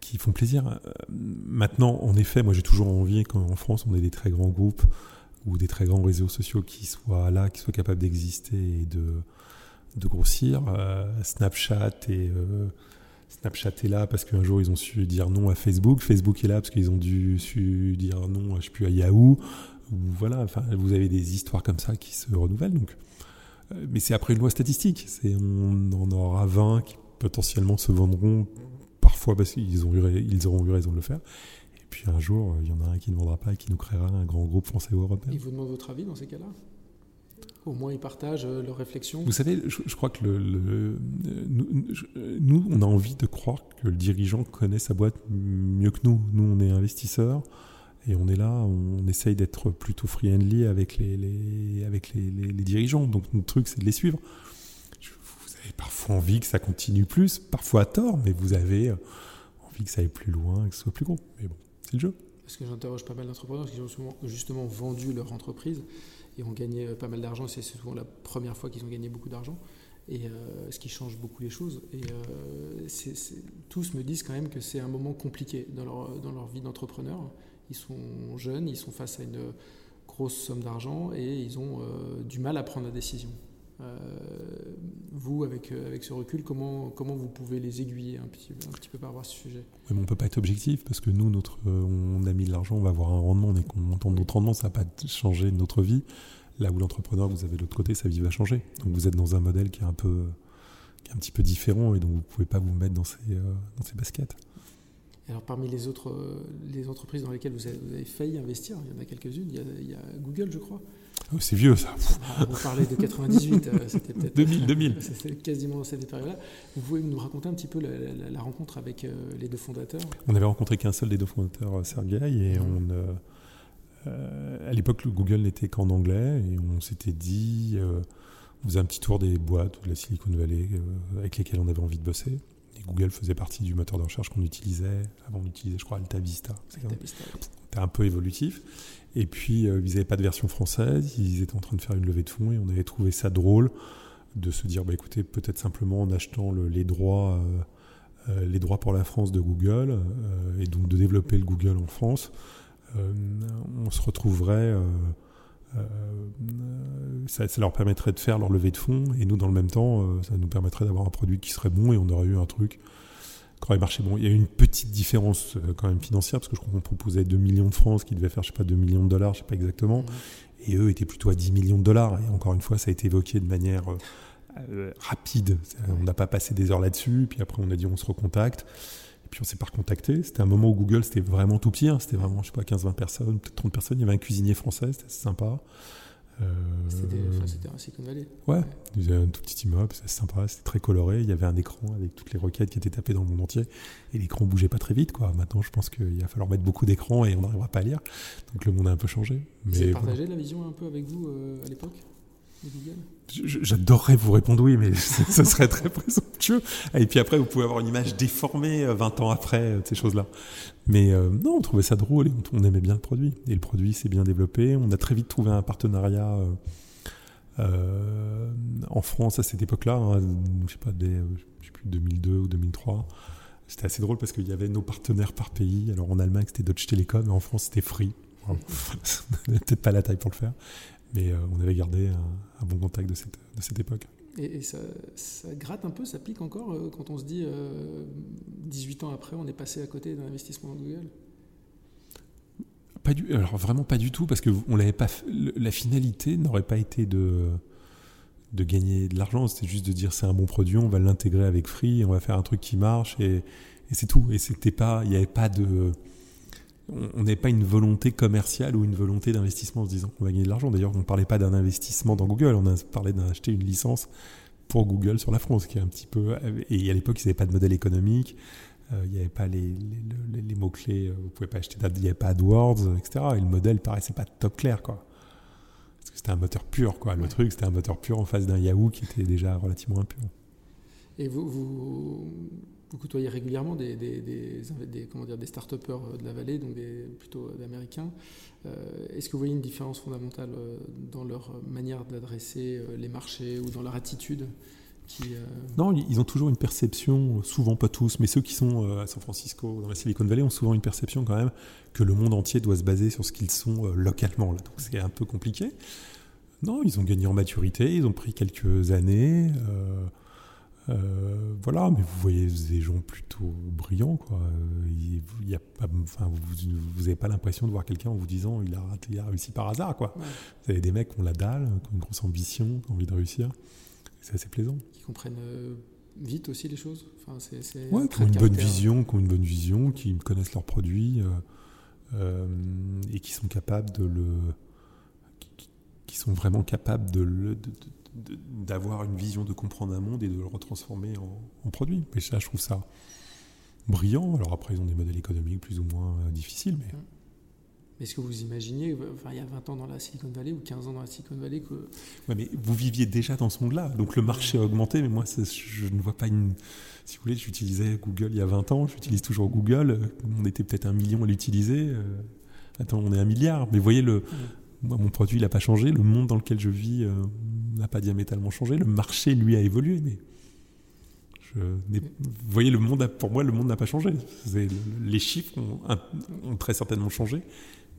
qui font plaisir. Euh, Maintenant, en effet, moi j'ai toujours envie qu'en France on ait des très grands groupes ou des très grands réseaux sociaux qui soient là, qui soient capables d'exister et de, de grossir. Euh, Snapchat et euh, Snapchat est là parce qu'un jour ils ont su dire non à Facebook. Facebook est là parce qu'ils ont dû su dire non, je plus à Yahoo. Voilà, enfin, vous avez des histoires comme ça qui se renouvellent. Donc, mais c'est après une loi statistique. On en aura 20 qui potentiellement se vendront parfois parce qu'ils ont eu, ra- ils auront eu raison de le faire. Et puis un jour, il y en a un qui ne vendra pas et qui nous créera un grand groupe français ou européen.
Ils vous demandent votre avis dans ces cas-là? Au moins, ils partagent euh, leurs réflexions.
Vous savez, je, je crois que le, le- euh, nous, je- euh, nous, on a envie de croire que le dirigeant connaît sa boîte mieux que nous. Nous, on est investisseurs et on est là, on essaye d'être plutôt friendly avec les, les- avec les, les- les dirigeants. Donc, notre truc, c'est de les suivre. Parfois envie que ça continue plus, parfois à tort, mais vous avez euh, envie que ça aille plus loin, que ce soit plus gros. Mais bon, c'est le jeu.
Parce que j'interroge pas mal d'entrepreneurs qui ont justement, vendu leur entreprise et ont gagné euh, pas mal d'argent. C'est souvent la première fois qu'ils ont gagné beaucoup d'argent. Et euh, ce qui change beaucoup les choses. Et tous me disent quand même que c'est un moment compliqué dans leur, dans leur vie d'entrepreneur. Ils sont jeunes, ils sont face à une grosse somme d'argent et ils ont du mal à prendre la décision. Euh, vous, avec, euh, avec ce recul, comment, comment vous pouvez les aiguiller un petit, un petit peu par rapport à ce sujet?
Ouais, mais on peut pas être objectif parce que nous, notre, euh, on a mis de l'argent, on va avoir un rendement, on est content de notre rendement, ça va pas changer notre vie. Là où l'entrepreneur, vous avez de l'autre côté, sa vie va changer. Donc vous êtes dans un modèle qui est un peu, qui est un petit peu différent et donc vous pouvez pas vous mettre dans ces, dans ces baskets.
Alors parmi les autres les entreprises dans lesquelles vous avez, vous avez failli investir, il y en a quelques-unes, il y a Google je crois.
Oh, c'est vieux ça.
Vous parlez de 98, euh, c'était peut-être
2000, 2000.
C'était quasiment dans cette période-là. Vous pouvez nous raconter un petit peu la, la- la rencontre avec euh, les deux fondateurs?
On avait rencontré qu'un seul des deux fondateurs, euh, Sergey, et
Mhm.
on, euh, euh, à l'époque, le Google n'était qu'en anglais, et on s'était dit, euh, on faisait un petit tour des boîtes de la Silicon Valley avec lesquelles on avait envie de bosser. Et Google faisait partie du moteur de recherche qu'on utilisait. Avant, on utilisait, je crois,
Altavista.
C'était un peu évolutif. Et puis, euh, ils n'avaient pas de version française. Ils étaient en train de faire une levée de fonds et on avait trouvé ça drôle de se dire, bah, écoutez, peut-être simplement en achetant le- les droits, euh, euh, les droits pour la France de Google et donc de développer le Google en France, on se retrouverait. Euh, ça, ça leur permettrait de faire leur levée de fonds et nous, dans le même temps, euh, ça nous permettrait d'avoir un produit qui serait bon et on aurait eu un truc quand il marchait. Bon, il y a eu une petite différence euh, quand même financière, parce que je crois qu'on proposait 2 millions de francs, ce qui devait faire, je sais pas, 2 millions de dollars, je sais pas exactement. Mmh. Et eux étaient plutôt à 10 millions de dollars. Et encore une fois, ça a été évoqué de manière euh, rapide. On n'a pas passé des heures là-dessus. Puis après, on a dit on se recontacte. Et puis on s'est pas recontacté. C'était un moment où Google, c'était vraiment tout petit. Hein. C'était vraiment, je sais pas, 15-20 personnes, peut-être 30 personnes. Il y avait un cuisinier français, c'était sympa.
Euh, c'était un Silicon Valley.
Ouais, il y avait un tout petit immeuble, c'était sympa, c'était très coloré. Il y avait un écran avec toutes les requêtes qui étaient tapées dans le monde entier. Et l'écran bougeait pas très vite. Quoi. Maintenant, je pense qu'il va falloir mettre beaucoup d'écrans et on n'arrivera pas à lire. Donc le monde a un peu changé.
Vous avez partagé la vision un peu avec vous euh, à l'époque
J'adorerais vous répondre oui, mais ce serait très présomptueux. Et puis après, vous pouvez avoir une image déformée 20 euh, ans après, euh, ces choses-là. Mais euh, non, on trouvait ça drôle et on, aimait bien le produit. Et le produit s'est bien développé. On a très vite trouvé un partenariat en France à cette époque-là, hein, je sais pas, sais plus, 2002 ou 2003. C'était assez drôle parce qu'il y avait nos partenaires par pays. Alors en Allemagne, c'était Deutsche Telekom et en France, c'était Free. Peut-être pas la taille pour le faire. Mais euh, on avait gardé un, bon contact de cette, de cette époque.
Et, ça, gratte un peu, ça pique encore euh, quand on se dit 18 euh, ans après, on est passé à côté d'un investissement dans Google?
Pas du, alors vraiment pas du tout parce que on l'avait pas. La finalité n'aurait pas été de de gagner de l'argent, c'était juste de dire c'est un bon produit, on va l'intégrer avec Free, on va faire un truc qui marche et, et c'est tout. Et c'était pas, il n'y avait pas de on n'est pas une volonté commerciale ou une volonté d'investissement en se disant qu'on va gagner de l'argent. D'ailleurs, on ne parlait pas d'un investissement dans Google, on a parlé d'acheter une licence pour Google sur la France, qui est un petit peu. Et à l'époque, il n'y avait pas de modèle économique, euh, il n'y avait pas les, mots-clés, euh, vous ne pouvez pas acheter, il n'y avait pas AdWords, etc. Et le modèle paraissait pas top clair, quoi. Parce que c'était un moteur pur, quoi. Le truc, c'était un moteur pur en face d'un Yahoo qui était déjà relativement impur.
Et vous, vous, vous côtoyez régulièrement des, des, des, comment dire, des start-upers euh, de la vallée, donc des, plutôt d'américains. Euh, est-ce que vous voyez une différence fondamentale euh, dans leur manière d'adresser les marchés ou dans leur attitude
Non, ils ont toujours une perception, souvent pas tous, mais ceux qui sont à San Francisco, dans la Silicon Valley, ont souvent une perception quand même que le monde entier doit se baser sur ce qu'ils sont localement. Donc c'est un peu compliqué. Non, ils ont gagné en maturité, ils ont pris quelques années. Euh, voilà, mais vous voyez des gens plutôt brillants, quoi. Il, y a pas, enfin, vous n'avez pas l'impression de voir quelqu'un en vous disant il a, il a réussi par hasard, quoi. Vous avez des mecs qui ont la dalle, qui ont une grosse ambition, qui ont envie de réussir. C'est assez plaisant.
Qui comprennent euh, vite aussi les choses. Enfin,
c'est, ouais, qui ont une bonne vision, qui ont une bonne vision, qui connaissent leurs produits euh, et qui sont capables de le, qui, sont vraiment capables de le de, d'avoir une vision de comprendre un monde et de le retransformer en, produit. Et ça, je trouve ça brillant. Alors après, ils ont des modèles économiques plus ou moins euh, difficiles, mais...
Est-ce que vous imaginez, enfin, il y a 20 ans dans la Silicon Valley ou 15 ans dans la Silicon Valley que...
Ouais, mais vous viviez déjà dans ce monde-là, donc le marché a augmenté, mais moi, je ne vois pas une... Si vous voulez, j'utilisais Google il y a 20 ans, j'utilise toujours Google, on était peut-être un million à l'utiliser, euh, attends, on est un milliard, mais vous voyez, le... Moi, mon produit, n'a pas changé, le monde dans lequel je vis... Euh, n'a pas diamétralement changé. Le marché, lui, a évolué, mais vous voyez, le monde pour moi, le monde n'a pas changé. Les chiffres ont, très certainement changé,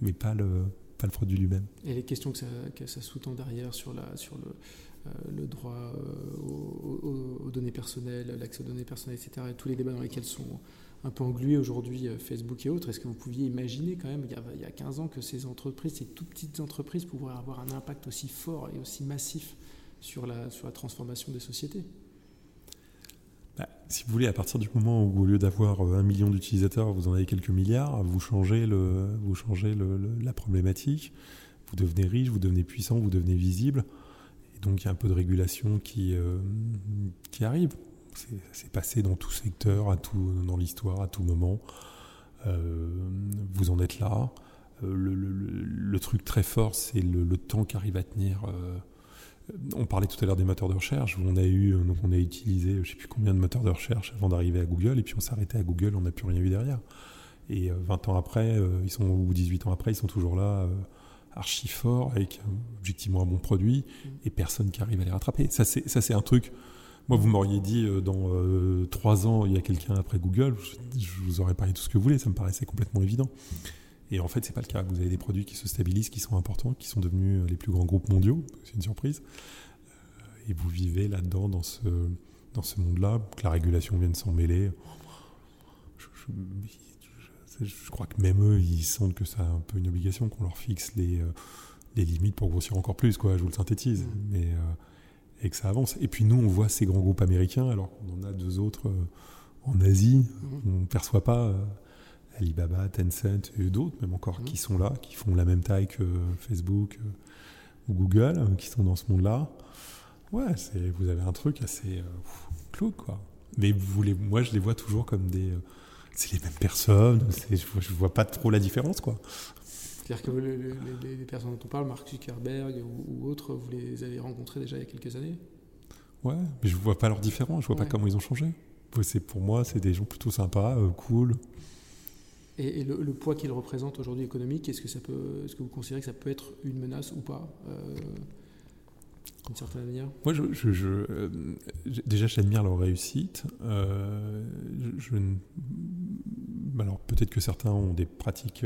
mais pas le, produit lui-même.
Et les questions que ça, sous-tend derrière sur, euh, le droit euh, aux, données personnelles, l'accès aux données personnelles, etc., et tous les débats dans lesquels sont un peu englués aujourd'hui euh, Facebook et autres, est-ce que vous pouviez imaginer quand même, il y, a, il y a 15 ans, que ces entreprises, ces tout petites entreprises, pourraient avoir un impact aussi fort et aussi massif sur la, transformation des sociétés?
Bah, si vous voulez, à partir du moment où au lieu d'avoir euh, un million d'utilisateurs, vous en avez quelques milliards, vous changez, le, vous changez la problématique, vous devenez riche, vous devenez puissant, vous devenez visible, et donc il y a un peu de régulation qui, euh, qui arrive. C'est passé dans tout secteur, à tout, dans l'histoire, à tout moment. Euh, vous en êtes là. Le, le, truc très fort, c'est le, temps qu'arrive à tenir euh, on parlait tout à l'heure des moteurs de recherche. On a eu, euh, donc on a utilisé, je sais plus combien de moteurs de recherche avant d'arriver à Google, et puis on arrêté à Google, on n'a plus rien eu derrière. Et 20 euh, ans après, ils sont, ou 18 ans après, ils sont toujours là, archi forts, avec objectivement un bon produit, et personne qui arrive à les rattraper. Ça, c'est un truc. Moi, vous m'auriez dit dans trois ans, il y a quelqu'un après Google, je, je, vous aurais parlé tout ce que vous voulez, ça me paraissait complètement évident. Et en fait, c'est pas le cas. Vous avez des produits qui se stabilisent, qui sont importants, qui sont devenus euh, les plus grands groupes mondiaux. C'est une surprise. Euh, et vous vivez là-dedans, dans ce, dans ce monde-là, que la régulation vienne s'en mêler. je, crois que même eux, ils sentent que c'est un peu une obligation qu'on leur fixe les, les limites pour grossir encore plus, quoi. Je vous le synthétise. Mmh. Mais, et que ça avance. Et puis nous, on voit ces grands groupes américains, alors qu'on en a deux autres en Asie. Mmh. On ne perçoit pas Alibaba, Tencent et d'autres, même encore, mmh. qui sont là, qui font la même taille que Facebook ou Google, qui sont dans ce monde-là. Ouais, vous avez un truc assez euh, quoi. Mais vous les, moi, je les vois toujours comme des. Euh, c'est les mêmes personnes, je, je vois pas trop la différence, quoi.
C'est-à-dire que les, personnes dont on parle, Mark Zuckerberg ou, autres, vous les avez rencontrés déjà il y a quelques années?
Ouais, mais je vois pas leur différence, je vois pas comment ils ont changé. Pour moi, c'est des gens plutôt sympas, euh, cool.
Et, le, poids qu'ils représentent aujourd'hui économique, est-ce que, ça peut, est-ce que vous considérez que ça peut être une menace ou pas euh, d'une certaine manière?
Moi, je, je, euh, déjà, j'admire leur réussite. Je, alors, peut-être que certains ont des pratiques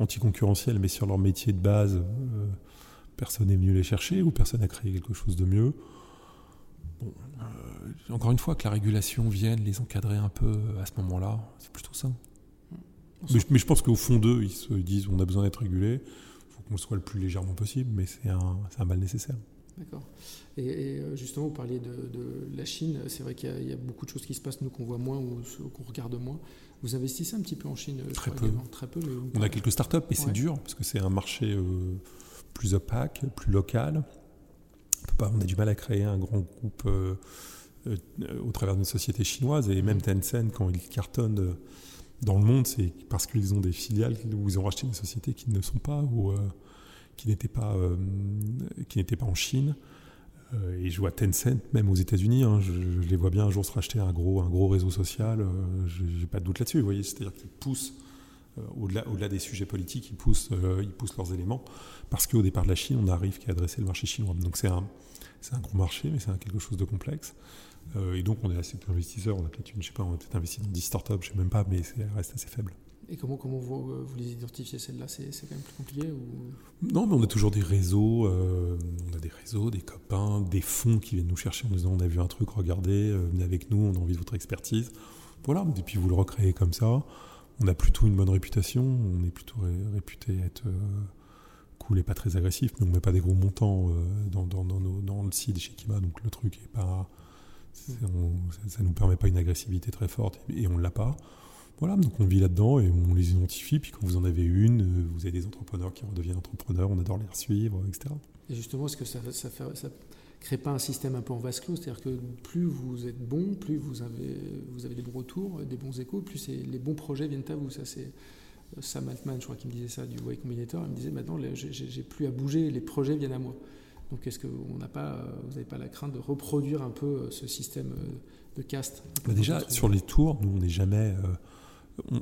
euh, anticoncurrentielles, mais sur leur métier de base, personne n'est venu les chercher ou personne n'a créé quelque chose de mieux. encore une fois, que la régulation vienne les encadrer un peu à ce moment-là, c'est plutôt ça. Mais, mais, je pense qu'au fond d'eux, ils se disent on a besoin d'être régulé, il faut qu'on soit le plus légèrement possible, mais c'est un, un mal nécessaire.
D'accord. Et, euh, justement, vous parliez de, la Chine. C'est vrai qu'il y, a beaucoup de choses qui se passent, nous, qu'on voit moins ou qu'on regarde moins. Vous investissez un petit peu en Chine
Très peu. Très peu On a quelques startups, mais c'est dur parce que c'est un marché euh, plus opaque, plus local. On, a du mal à créer un grand groupe euh, au travers d'une société chinoise. Et même Tencent, quand ils cartonnent dans le monde, c'est parce qu'ils ont des filiales où ils ont racheté des sociétés qui ne sont pas ou qui n'était pas, euh, qui n'était pas en Chine. Euh, et je vois Tencent, même aux États-Unis, hein, je, les vois bien un jour se racheter un gros, un gros réseau social. Euh, je n'ai pas de doute là-dessus. Vous voyez, c'est-à-dire qu'ils poussent au-delà, au-delà des sujets politiques, ils poussent, ils poussent leurs éléments parce qu'au départ de la Chine, on n'arrive qu'à adresser le marché chinois. Donc c'est un, c'est un gros marché, mais c'est quelque chose de complexe. et donc on est assez investisseurs. On a peut-être, on a peut-être investi dans 10 startups, je sais même pas, mais ça reste assez faible.
Et comment, comment vous, euh, vous les identifiez celles-là? C'est, quand même plus compliqué ou...
Non, mais on a toujours des réseaux, euh, on a des réseaux, des copains, des fonds qui viennent nous chercher en nous disant on a vu un truc, regardez, euh, venez avec nous, on a envie de votre expertise. Voilà, et puis vous le recréez comme ça. On a plutôt une bonne réputation, on est plutôt réputé être cool et pas très agressif, mais on met pas des gros montants dans, dans, dans, dans, le site chez Kima, donc le truc est pas. ça, ne nous permet pas une agressivité très forte et, on ne l'a pas. Voilà, donc on vit là-dedans et on les identifie. Puis quand vous en avez une, euh, vous avez des entrepreneurs qui redeviennent entrepreneurs, on adore les suivre, etc.
Et justement, est-ce que ça, ça, ça crée pas un système un peu en vase clos? C'est-à-dire que plus vous êtes bon, plus vous avez, vous avez des bons retours, des bons échos, plus les bons projets viennent à vous. Ça, c'est euh, Sam Altman, je crois, qui me disait ça du Way Combinator. Il me disait maintenant, j'ai plus à bouger, les projets viennent à moi. Donc, est-ce que on n'a pas, euh, vous n'avez pas la crainte de reproduire un peu ce système de caste?
Bah Déjà, sur les tours, nous, on n'est jamais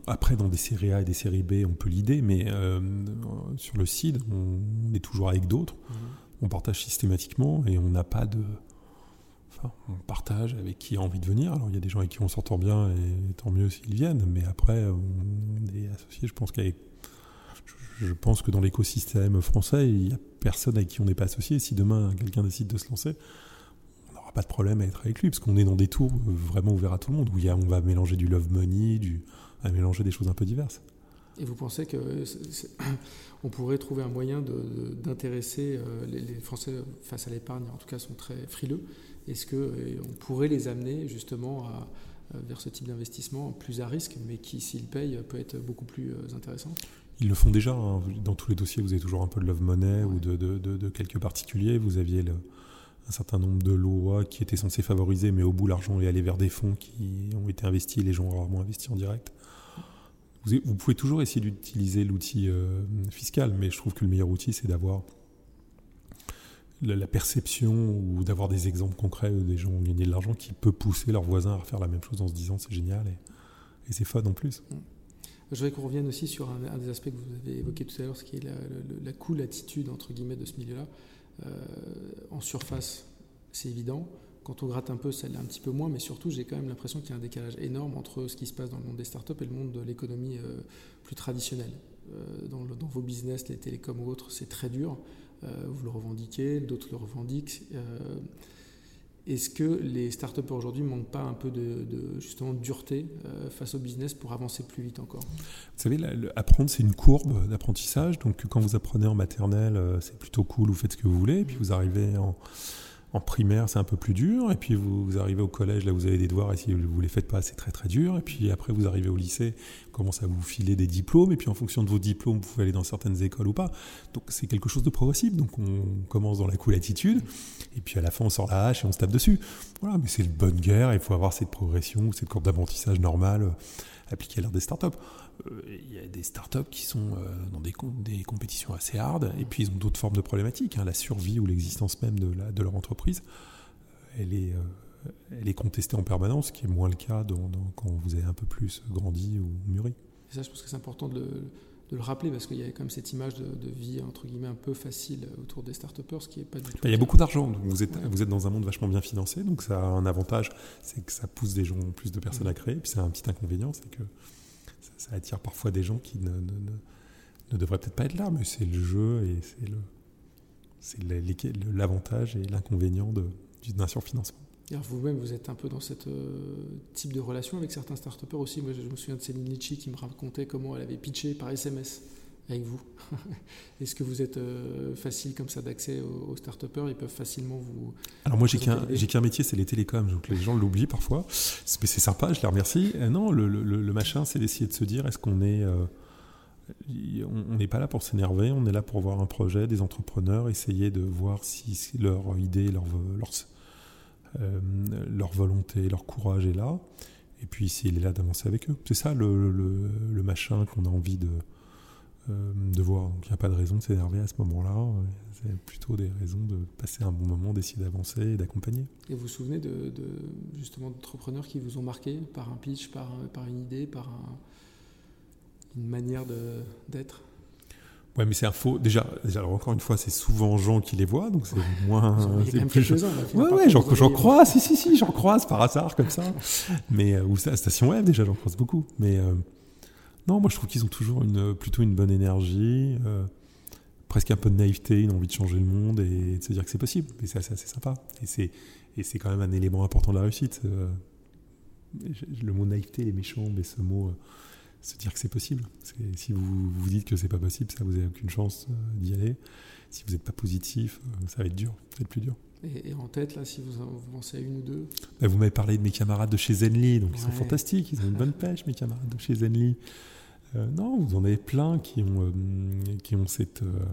après, dans des séries A et des séries B, on peut l'idée, mais euh, sur le CID, on est toujours avec d'autres. Mhm. On partage systématiquement et on n'a pas de. Enfin, on partage avec qui a envie de venir. Alors, il y a des gens avec qui on s'entend bien et tant mieux s'ils viennent, mais après, on est associé. Je pense qu'avec. Je pense que dans l'écosystème français, il n'y a personne avec qui on n'est pas associé. Si demain quelqu'un décide de se lancer, on n'aura pas de problème à être avec lui, parce qu'on est dans des tours vraiment ouverts à tout le monde, où il y a, on va mélanger du love money, du, à mélanger des choses un peu diverses.
Et vous pensez que on pourrait trouver un moyen d'intéresser euh, les, Français face à l'épargne, en tout cas sont très frileux. Est-ce qu'on euh, pourrait les amener justement à, vers ce type d'investissement plus à risque, mais qui, s'ils payent, peut être beaucoup plus euh, intéressant?
Ils le font déjà. Hein. Dans tous les dossiers, vous avez toujours un peu de love money ou de, de, de, quelques particuliers. Vous aviez le, un certain nombre de lois qui étaient censées favoriser, mais au bout, l'argent est allé vers des fonds qui ont été investis et les gens ont rarement investi en direct. Vous, pouvez toujours essayer d'utiliser l'outil euh, fiscal, mais je trouve que le meilleur outil, c'est d'avoir la, perception ou d'avoir des exemples concrets où des gens ont gagné de l'argent qui peut pousser leurs voisins à faire la même chose en se disant c'est génial et, c'est fun en plus. Mm.
Je voudrais qu'on revienne aussi sur un, des aspects que vous avez évoqué tout à l'heure, ce qui est la, cool attitude entre guillemets de ce milieu-là. Euh, en surface, c'est évident. Quand on gratte un peu, ça l'est un petit peu moins, mais surtout, j'ai quand même l'impression qu'il y a un décalage énorme entre ce qui se passe dans le monde des startups et le monde de l'économie euh, plus traditionnelle. Euh, dans, vos business, les télécoms ou autres, c'est très dur. Euh, vous le revendiquez, d'autres le revendiquent. Est-ce que les startups aujourd'hui manquent pas un peu de, justement dureté face au business pour avancer plus vite encore?
Vous savez, apprendre, c'est une courbe d'apprentissage. Donc, quand vous apprenez en maternelle, c'est plutôt cool, vous faites ce que vous voulez. Et puis, vous arrivez en, en primaire, c'est un peu plus dur. Et puis, vous, arrivez au collège, là, vous avez des devoirs. Et si vous ne les faites pas, c'est très, très dur. Et puis, après, vous arrivez au lycée, commence à vous filer des diplômes. Et puis, en fonction de vos diplômes, vous pouvez aller dans certaines écoles ou pas. Donc, c'est quelque chose de progressif. Donc, on commence dans la cool attitude. Et puis, à la fin, on sort la hache et on se tape dessus. Voilà, mais c'est une bonne guerre. Il faut avoir cette progression, cette courbe d'apprentissage normale euh, appliquée à l'ère des startups. Euh, il y a des startups qui sont euh, dans des, des compétitions assez hard, et puis ils ont d'autres formes de problématiques. Hein. La survie ou l'existence même de, la, de, leur entreprise, euh, elle est, elle est contestée en permanence, ce qui est moins le cas quand vous avez un peu plus grandi ou mûri.
Et ça, je pense que c'est important de, de, le rappeler, parce qu'il y a quand même cette image de, vie, entre guillemets, un peu facile autour des start ce qui n'est pas du tout...
Il y a beaucoup d'argent, vous êtes, vous êtes dans un monde vachement bien financé, donc ça a un avantage, c'est que ça pousse des gens, plus de personnes à créer, puis c'est un petit inconvénient, c'est que ça, attire parfois des gens qui ne, devraient peut-être pas être là, mais c'est le jeu et c'est l'avantage et l'inconvénient d'un surfinancement.
Vous-même, vous êtes un peu dans ce euh, type de relation avec certains start aussi. Moi, je me souviens de Céline Litchi qui me racontait comment elle avait pitché par SMS avec vous. Est-ce que vous êtes euh, facile comme ça d'accès aux, start Ils peuvent facilement vous.
Alors moi j'ai qu'un métier, c'est les télécoms, donc les gens l'oublient parfois. Mais c'est sympa, je les remercie. Euh, non, le, le, machin, c'est d'essayer de se dire est-ce qu'on est, euh, on n'est pas là pour s'énerver, on est là pour voir un projet, des entrepreneurs, essayer de voir si leur idée, leur leur, leur volonté, leur courage est là. Et puis s'il est là d'avancer avec eux. C'est ça le, le machin qu'on a envie de de voir. Donc il n'y a pas de raison de s'énerver à ce moment-là. C'est plutôt des raisons de passer un bon moment, d'essayer d'avancer et d'accompagner.
Et vous vous souvenez de, justement d'entrepreneurs qui vous ont marqué par un pitch, par, par une idée, par une manière d'être?
Ouais, mais c'est un faux. Déjà, déjà encore une fois, c'est souvent gens qui les voient, donc c'est moins.
C'est plus. Chose.
Ouais, ouais, j'en croise. Si, si, si, j'en croise par hasard comme ça. mais euh, ou ça, Station Web, déjà, j'en croise beaucoup. Mais euh, non, moi je trouve qu'ils ont toujours une, plutôt une bonne énergie, euh, presque un peu de naïveté, une envie de changer le monde et de se dire que c'est possible. Et c'est assez, sympa. Et c'est, et c'est quand même un élément important de la réussite. Euh, le mot naïveté est méchant, mais ce mot, euh, se dire que c'est possible. si vous vous dites que c'est pas possible, ça vous avez aucune chance d'y aller. Si vous n'êtes pas positif, ça va être dur, ça va être plus dur.
Et, en tête, là, si vous, vous pensez à une ou deux
bah, Vous m'avez parlé de mes camarades de chez Zenly, donc ils sont fantastiques, ils ont une bonne pêche, mes camarades de chez Zenly. Euh, non, vous en avez plein qui ont, euh, qui ont cette euh,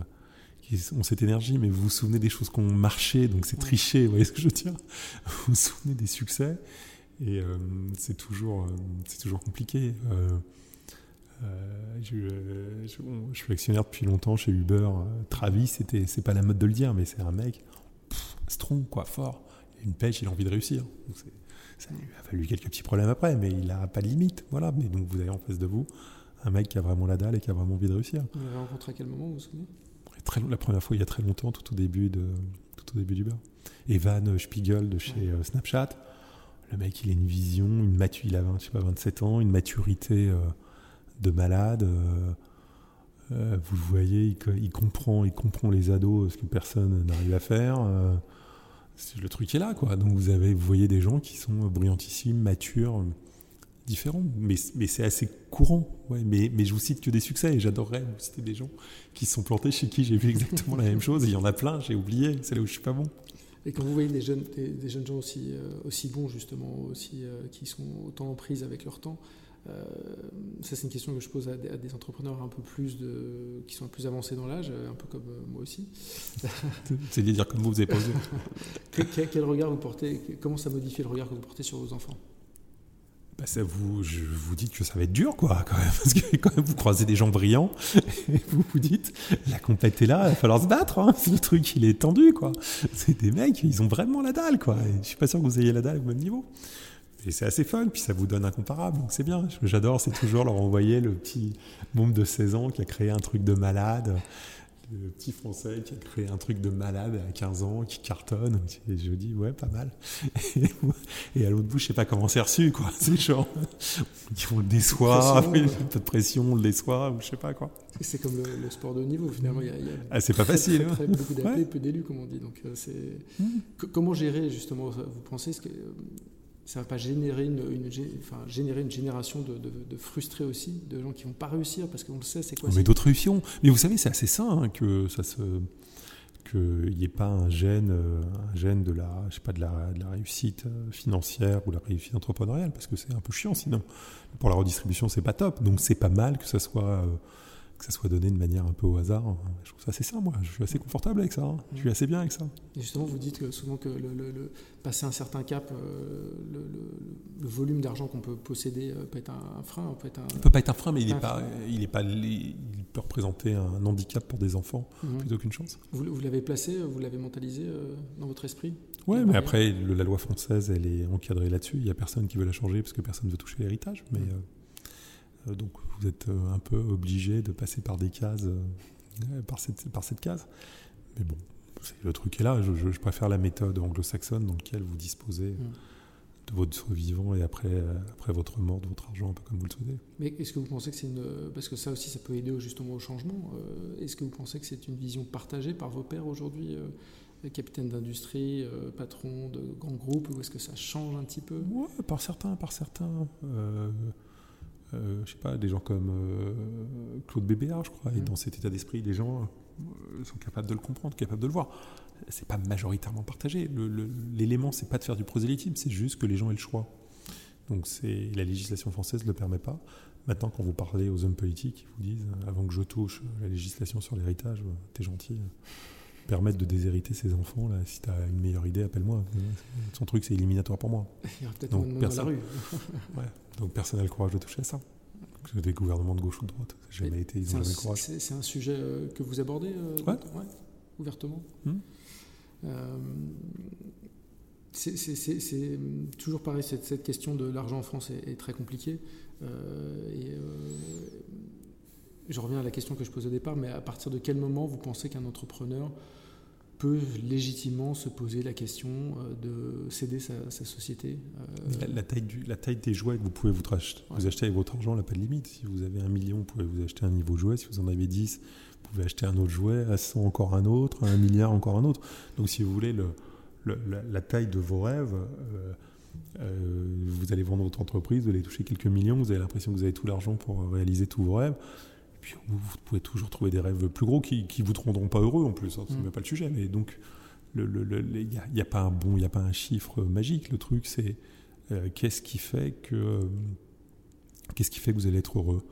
qui ont cette énergie, mais vous vous souvenez des choses qui ont marché, donc c'est triché, vous voyez ce que je veux dire? Vous vous souvenez des succès, et c'est toujours, c'est toujours compliqué. je, je, suis actionnaire depuis longtemps chez Uber. Travis, c'était, c'est pas la mode de le dire, mais c'est un mec strong, quoi, fort. Il a une pêche, il a envie de réussir. ça lui a fallu quelques petits problèmes après, mais il n'a pas de limite. Voilà. Mais donc vous avez en face de vous un mec qui a vraiment la dalle et qui a vraiment envie de réussir.
Vous l'avez rencontré à quel moment, vous vous souvenez?
Très, La première fois, il y a très longtemps, tout au début, de, tout au début du beurre. Evan Spiegel de chez euh, Snapchat. Le mec, il a une vision, une maturité, il a je sais pas, 27 ans, une maturité euh, de malade. Euh, vous le voyez, il, comprend, il comprend les ados, ce que personne n'arrive à faire. le truc est là, quoi. Donc vous avez, vous voyez des gens qui sont brillantissimes, matures différents, mais, c'est assez courant. Mais, mais je vous cite que des succès et j'adorerais vous citer des gens qui se sont plantés chez qui j'ai vu exactement la même chose. il y en a plein, j'ai oublié, c'est là où je suis pas bon.
Et quand vous voyez des jeunes, gens aussi, euh, aussi bons, justement, aussi, euh, qui sont autant en prise avec leur temps, euh, ça c'est une question que je pose à des, entrepreneurs un peu plus de, qui sont plus avancés dans l'âge, un peu comme moi aussi.
c'est dire comme vous, vous avez posé.
quel, quel regard vous portez Comment ça modifie le regard que vous portez sur vos enfants?
Bah, ça vous, je vous dites que ça va être dur, quoi, quand même, parce que quand même vous croisez des gens brillants et vous vous dites, la compète est là, il va falloir se battre, hein, le truc il est tendu, quoi. C'est des mecs, ils ont vraiment la dalle, quoi. Et je suis pas sûr que vous ayez la dalle au même niveau. Et c'est assez fun, puis ça vous donne incomparable, donc c'est bien. J'adore, c'est toujours leur envoyer le petit môme de 16 ans qui a créé un truc de malade, le petit français qui a créé un truc de malade à 15 ans, qui cartonne. Et je dis, ouais, pas mal. Et à l'autre bout, je sais pas comment c'est reçu, quoi. C'est genre, on le déçoit, un peu de pression, on le déçoit, ou je sais pas, quoi.
C'est comme le, sport de haut niveau, finalement. Il y a,
ah, c'est pas facile.
Très, hein. beaucoup d'appelés, peu d'élus, comme on dit. Donc, euh, c'est. Mmh. Comment gérer, justement, vous pensez ce que ça va pas générer une, enfin, générer une génération de, de, frustrés aussi, de gens qui vont pas réussir parce qu'on le sait, c'est quoi
Mais d'autres réussiront. Mais vous savez, c'est assez sain hein, que ça se qu'il n'y ait pas un gène, euh, un gène de la, je sais pas, de la, de la réussite euh, financière ou la réussite entrepreneuriale, parce que c'est un peu chiant sinon. Pour la redistribution, c'est pas top. Donc c'est pas mal que ça soit euh, que ça soit donné de manière un peu au hasard. Je trouve ça assez ça, moi. Je suis assez confortable avec ça. Hein. Je suis assez bien avec ça.
Et justement, vous dites que souvent que le, passer un certain cap, euh, le, volume d'argent qu'on peut posséder euh, peut être un, frein. Peut être un...
Il peut pas être un frein, mais il, est pas, il, est pas, il peut représenter un handicap pour des enfants mhm. plutôt qu'une chance.
Vous, vous l'avez placé, vous l'avez mentalisé euh, dans votre esprit?
Oui, mais après, la loi française, elle est encadrée là-dessus. Il n'y a personne qui veut la changer parce que personne ne veut toucher l'héritage. Mais. Mhm. Euh, donc vous êtes euh, un peu obligé de passer par des cases, euh, par, cette, par cette case. Mais bon, le truc est là. Je, préfère la méthode anglo-saxonne dans laquelle vous disposez mm. De votre vivant et après, après votre mort, de votre argent, un peu comme vous le souhaitez.
Mais est-ce que vous pensez que c'est une. Parce que ça aussi, ça peut aider justement au changement. Est-ce que vous pensez que c'est une vision partagée par vos pères aujourd'hui capitaine d'industrie, patron de grands groupes, ou est-ce que ça change un petit peu?
Oui, par certains, par certains. Euh, je sais pas, des gens comme euh, Claude Bébéard, je crois, et mmh. dans cet état d'esprit, les gens euh, sont capables de le comprendre, capables de le voir. C'est pas majoritairement partagé. L'élément, c'est pas de faire du prosélytisme, c'est juste que les gens aient le choix. Donc c'est la législation française ne le permet pas. Maintenant, quand vous parlez aux hommes politiques, ils vous disent avant que je touche la législation sur l'héritage, t'es gentil, permettre de déshériter ses enfants. Là, si tu as une meilleure idée, appelle-moi. Son truc, c'est éliminatoire pour moi.
Il y aura peut-être Donc, personne... la rue.
ouais. Donc personne n'a le courage de toucher à ça. Des gouvernements de gauche ou de droite, jamais été, ils ont jamais le courage.
C'est un sujet euh, que vous abordez euh, ouais. ouvertement? Hmm. Euh, c'est toujours pareil, cette, question de l'argent en France est, très compliquée. et je reviens à la question que je posais au départ, mais à partir de quel moment vous pensez qu'un entrepreneur peut légitimement se poser la question euh, de céder sa, société
euh, la, taille du, la taille des jouets que vous pouvez vous acheter, vous acheter avec votre argent n'a pas de limite. Si vous avez un million, vous pouvez vous acheter un niveau jouet. Si vous en avez 10, vous pouvez acheter un autre jouet, à 100 encore un autre, à un milliard encore un autre. Donc si vous voulez le, la, taille de vos rêves, euh, vous allez vendre votre entreprise, vous allez toucher quelques millions, vous avez l'impression que vous avez tout l'argent pour réaliser tous vos rêves puis vous, pouvez toujours trouver des rêves plus gros qui ne vous rendront pas heureux en plus. Hein, c'est mm. pas le sujet. Mais donc, il n'y a, a, pas un bon, il n'y a pas un chiffre magique. Le truc, c'est euh, qu'est-ce qui fait que euh, qu'est-ce qui fait que vous allez être heureux?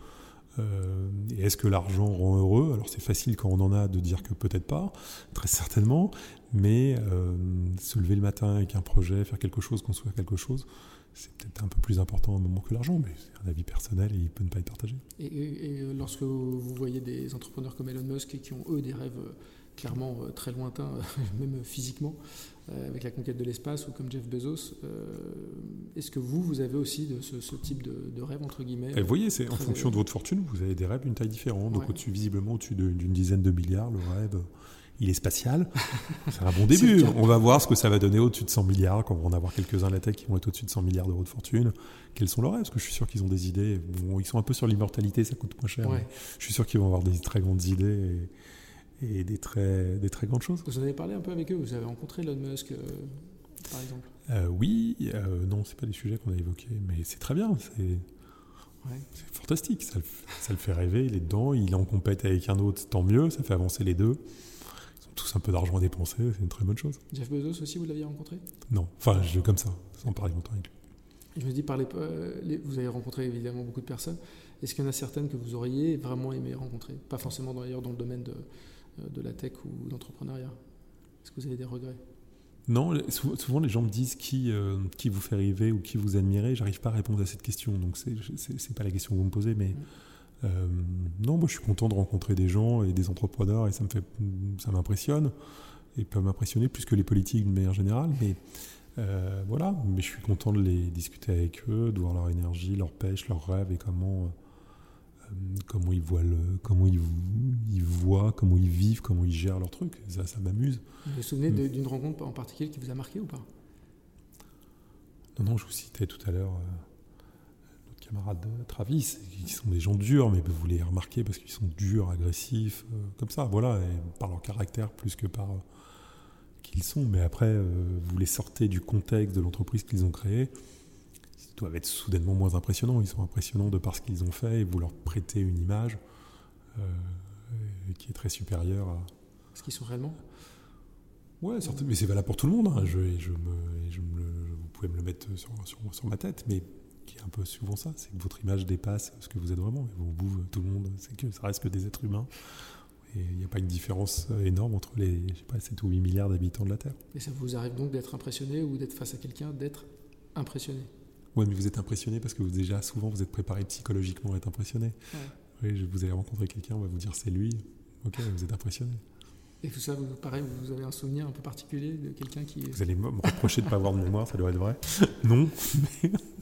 Euh, et est-ce que l'argent rend heureux? Alors c'est facile quand on en a de dire que peut-être pas, très certainement, mais se lever le matin avec un projet, faire quelque chose, construire quelque chose, c'est peut-être un peu plus important à un moment que l'argent, mais c'est un avis personnel et il peut ne pas être partagé.
Et, euh, lorsque vous voyez des entrepreneurs comme Elon Musk qui ont eux des rêves euh, clairement euh, très lointains, même physiquement, avec la conquête de l'espace, ou comme Jeff Bezos, est-ce que vous, vous avez aussi de ce, type de, rêve, entre guillemets
Vous voyez, c'est en fonction de votre fortune, vous avez des rêves d'une taille différente. Donc au-dessus, visiblement, au-dessus d'une dizaine de milliards, le rêve il est spatial. C'est un bon début. On va voir ce que ça va donner au-dessus de 100 milliards, quand on va en avoir quelques-uns à la tech qui vont être au-dessus de 100 milliards d'euros de fortune. Quels sont leurs rêves? Parce que je suis sûr qu'ils ont des idées. Bon, ils sont un peu sur l'immortalité, ça coûte moins cher. Je suis sûr qu'ils vont avoir des très grandes idées et, des, très, des très grandes choses.
Vous en avez parlé un peu avec eux? Vous avez rencontré Elon Musk, euh, par exemple?
Euh, Oui, euh, non, c'est pas des sujets qu'on a évoqués, mais c'est très bien. C'est. C'est fantastique, ça le, ça le, fait rêver, il est dedans, il est en compète avec un autre, tant mieux, ça fait avancer les deux tous un peu d'argent à dépenser, c'est une très bonne chose.
Jeff Bezos aussi, vous l'aviez rencontré?
Non, enfin, je comme ça, sans parler longtemps avec lui.
Je me dis, par euh, les, vous avez rencontré évidemment beaucoup de personnes. Est-ce qu'il y en a certaines que vous auriez vraiment aimé rencontrer? Pas forcément d'ailleurs dans le domaine de, euh, de la tech ou d'entrepreneuriat. Est-ce que vous avez des regrets?
Non, souvent les gens me disent qui, euh, qui vous fait rêver ou qui vous admirez. J'arrive pas à répondre à cette question, donc c'est pas la question que vous me posez, mais mm. Euh, non, moi je suis content de rencontrer des gens et des entrepreneurs et ça me fait, ça m'impressionne et peut m'impressionner plus que les politiques de manière générale. Mais euh, voilà, mais je suis content de les discuter avec eux, de voir leur énergie, leur pêche, leurs rêves et comment, comment ils voient le, comment ils, ils, voient, comment ils vivent, comment ils gèrent leur truc. Ça, ça m'amuse.
Vous vous souvenez mm. d'une rencontre en particulier qui vous a marqué ou pas?
Non, non, je vous citais tout à l'heure euh, notre camarade Travis. Ils sont des gens durs, mais vous les remarquer parce qu'ils sont durs, agressifs, euh, comme ça, voilà, et par leur caractère plus que par euh, qui ils sont. Mais après, vous les sortez du contexte de l'entreprise qu'ils ont créée doivent être soudainement moins impressionnants. Ils sont impressionnants de par ce qu'ils ont fait et vous leur prêtez une image euh, qui est très supérieure à.
Ce qu'ils sont réellement?
Ouais, mais c'est valable pour tout le monde. Hein. Je, je me, je me, vous pouvez me le mettre sur, sur, sur, ma tête, mais qui est un peu souvent ça c'est que votre image dépasse ce que vous êtes vraiment. Vous boue tout le monde, c'est que ça reste que des êtres humains. Et il n'y a pas une différence énorme entre les je sais pas, 7 ou 8 milliards d'habitants de la Terre.
Et ça vous arrive donc d'être impressionné ou d'être face à quelqu'un, d'être impressionné?
Oui, mais vous êtes impressionné parce que vous, déjà, souvent, vous êtes préparé psychologiquement à être impressionné. Oui, vous allez rencontrer quelqu'un, on va vous dire c'est lui. Ok, vous êtes impressionné.
Et tout ça, vous, pareil, vous avez un souvenir un peu particulier de quelqu'un qui.
Vous allez me reprocher de ne pas avoir de mémoire, ça doit être vrai. non. Mais...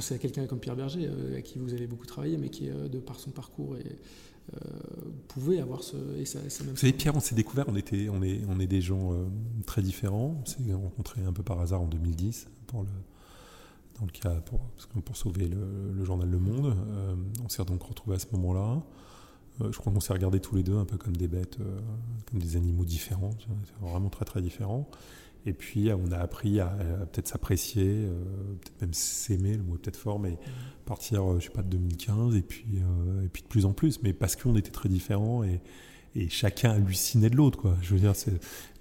C'est quelqu'un comme Pierre Berger, euh, à qui vous avez beaucoup travaillé, mais qui, euh, de par son parcours, euh, pouvait avoir ce. Et
vous savez, Pierre, on s'est découvert, on, était, on, est, on est des gens très différents. On s'est rencontrés un peu par hasard en 2010 pour le dans le cas pour, sauver le, journal Le Monde. On s'est donc retrouvés à ce moment-là. Je crois qu'on s'est regardés tous les deux un peu comme des bêtes, comme des animaux différents, vraiment très très différents. Et puis on a appris à, peut-être s'apprécier, peut-être même s'aimer, le mot est peut-être fort, mais à partir, je sais pas, de 2015 et puis, et puis de plus en plus, mais parce qu'on était très différents et, et chacun hallucinait de l'autre. Quoi. Je veux dire, c'est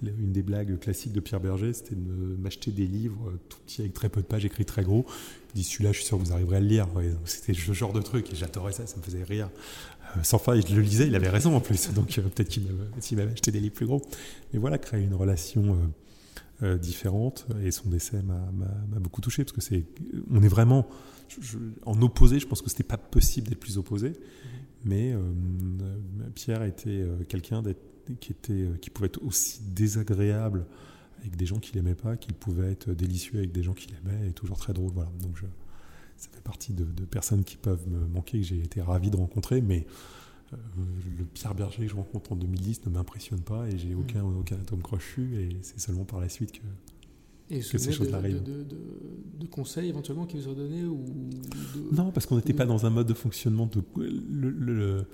une des blagues classiques de Pierre Berger, c'était de m'acheter des livres tout petits avec très peu de pages, écrits très gros. Il dit celui-là, je suis sûr que vous arriverez à le lire. c'était ce genre de truc et j'adorais ça, ça me faisait rire. Euh, sans fin, je le lisais, il avait raison en plus. Donc euh, peut-être qu'il m'avait acheté des livres plus gros. Mais voilà, créer une relation euh, différente et son décès m'a beaucoup touché parce que c'est, on est vraiment en opposé. Je pense que c'était pas possible d'être plus opposé. Mais euh, Pierre était euh, quelqu'un qui, était, euh, qui pouvait être aussi désagréable avec des gens qu'il n'aimait pas, qu'il pouvait être délicieux avec des gens qu'il aimait et toujours très drôle. Voilà. Donc ça fait partie de, personnes qui peuvent me manquer, que j'ai été ravi de rencontrer, mais le Pierre Berger que je rencontre en 2010 ne m'impressionne pas et j'ai aucun, mmh. aucun atome crochu et c'est seulement par la suite que,
et que ces choses arrivent. De, de, conseils éventuellement qui vous ont donné ou
Non, parce qu'on n'était pas dans un mode de fonctionnement de. Le,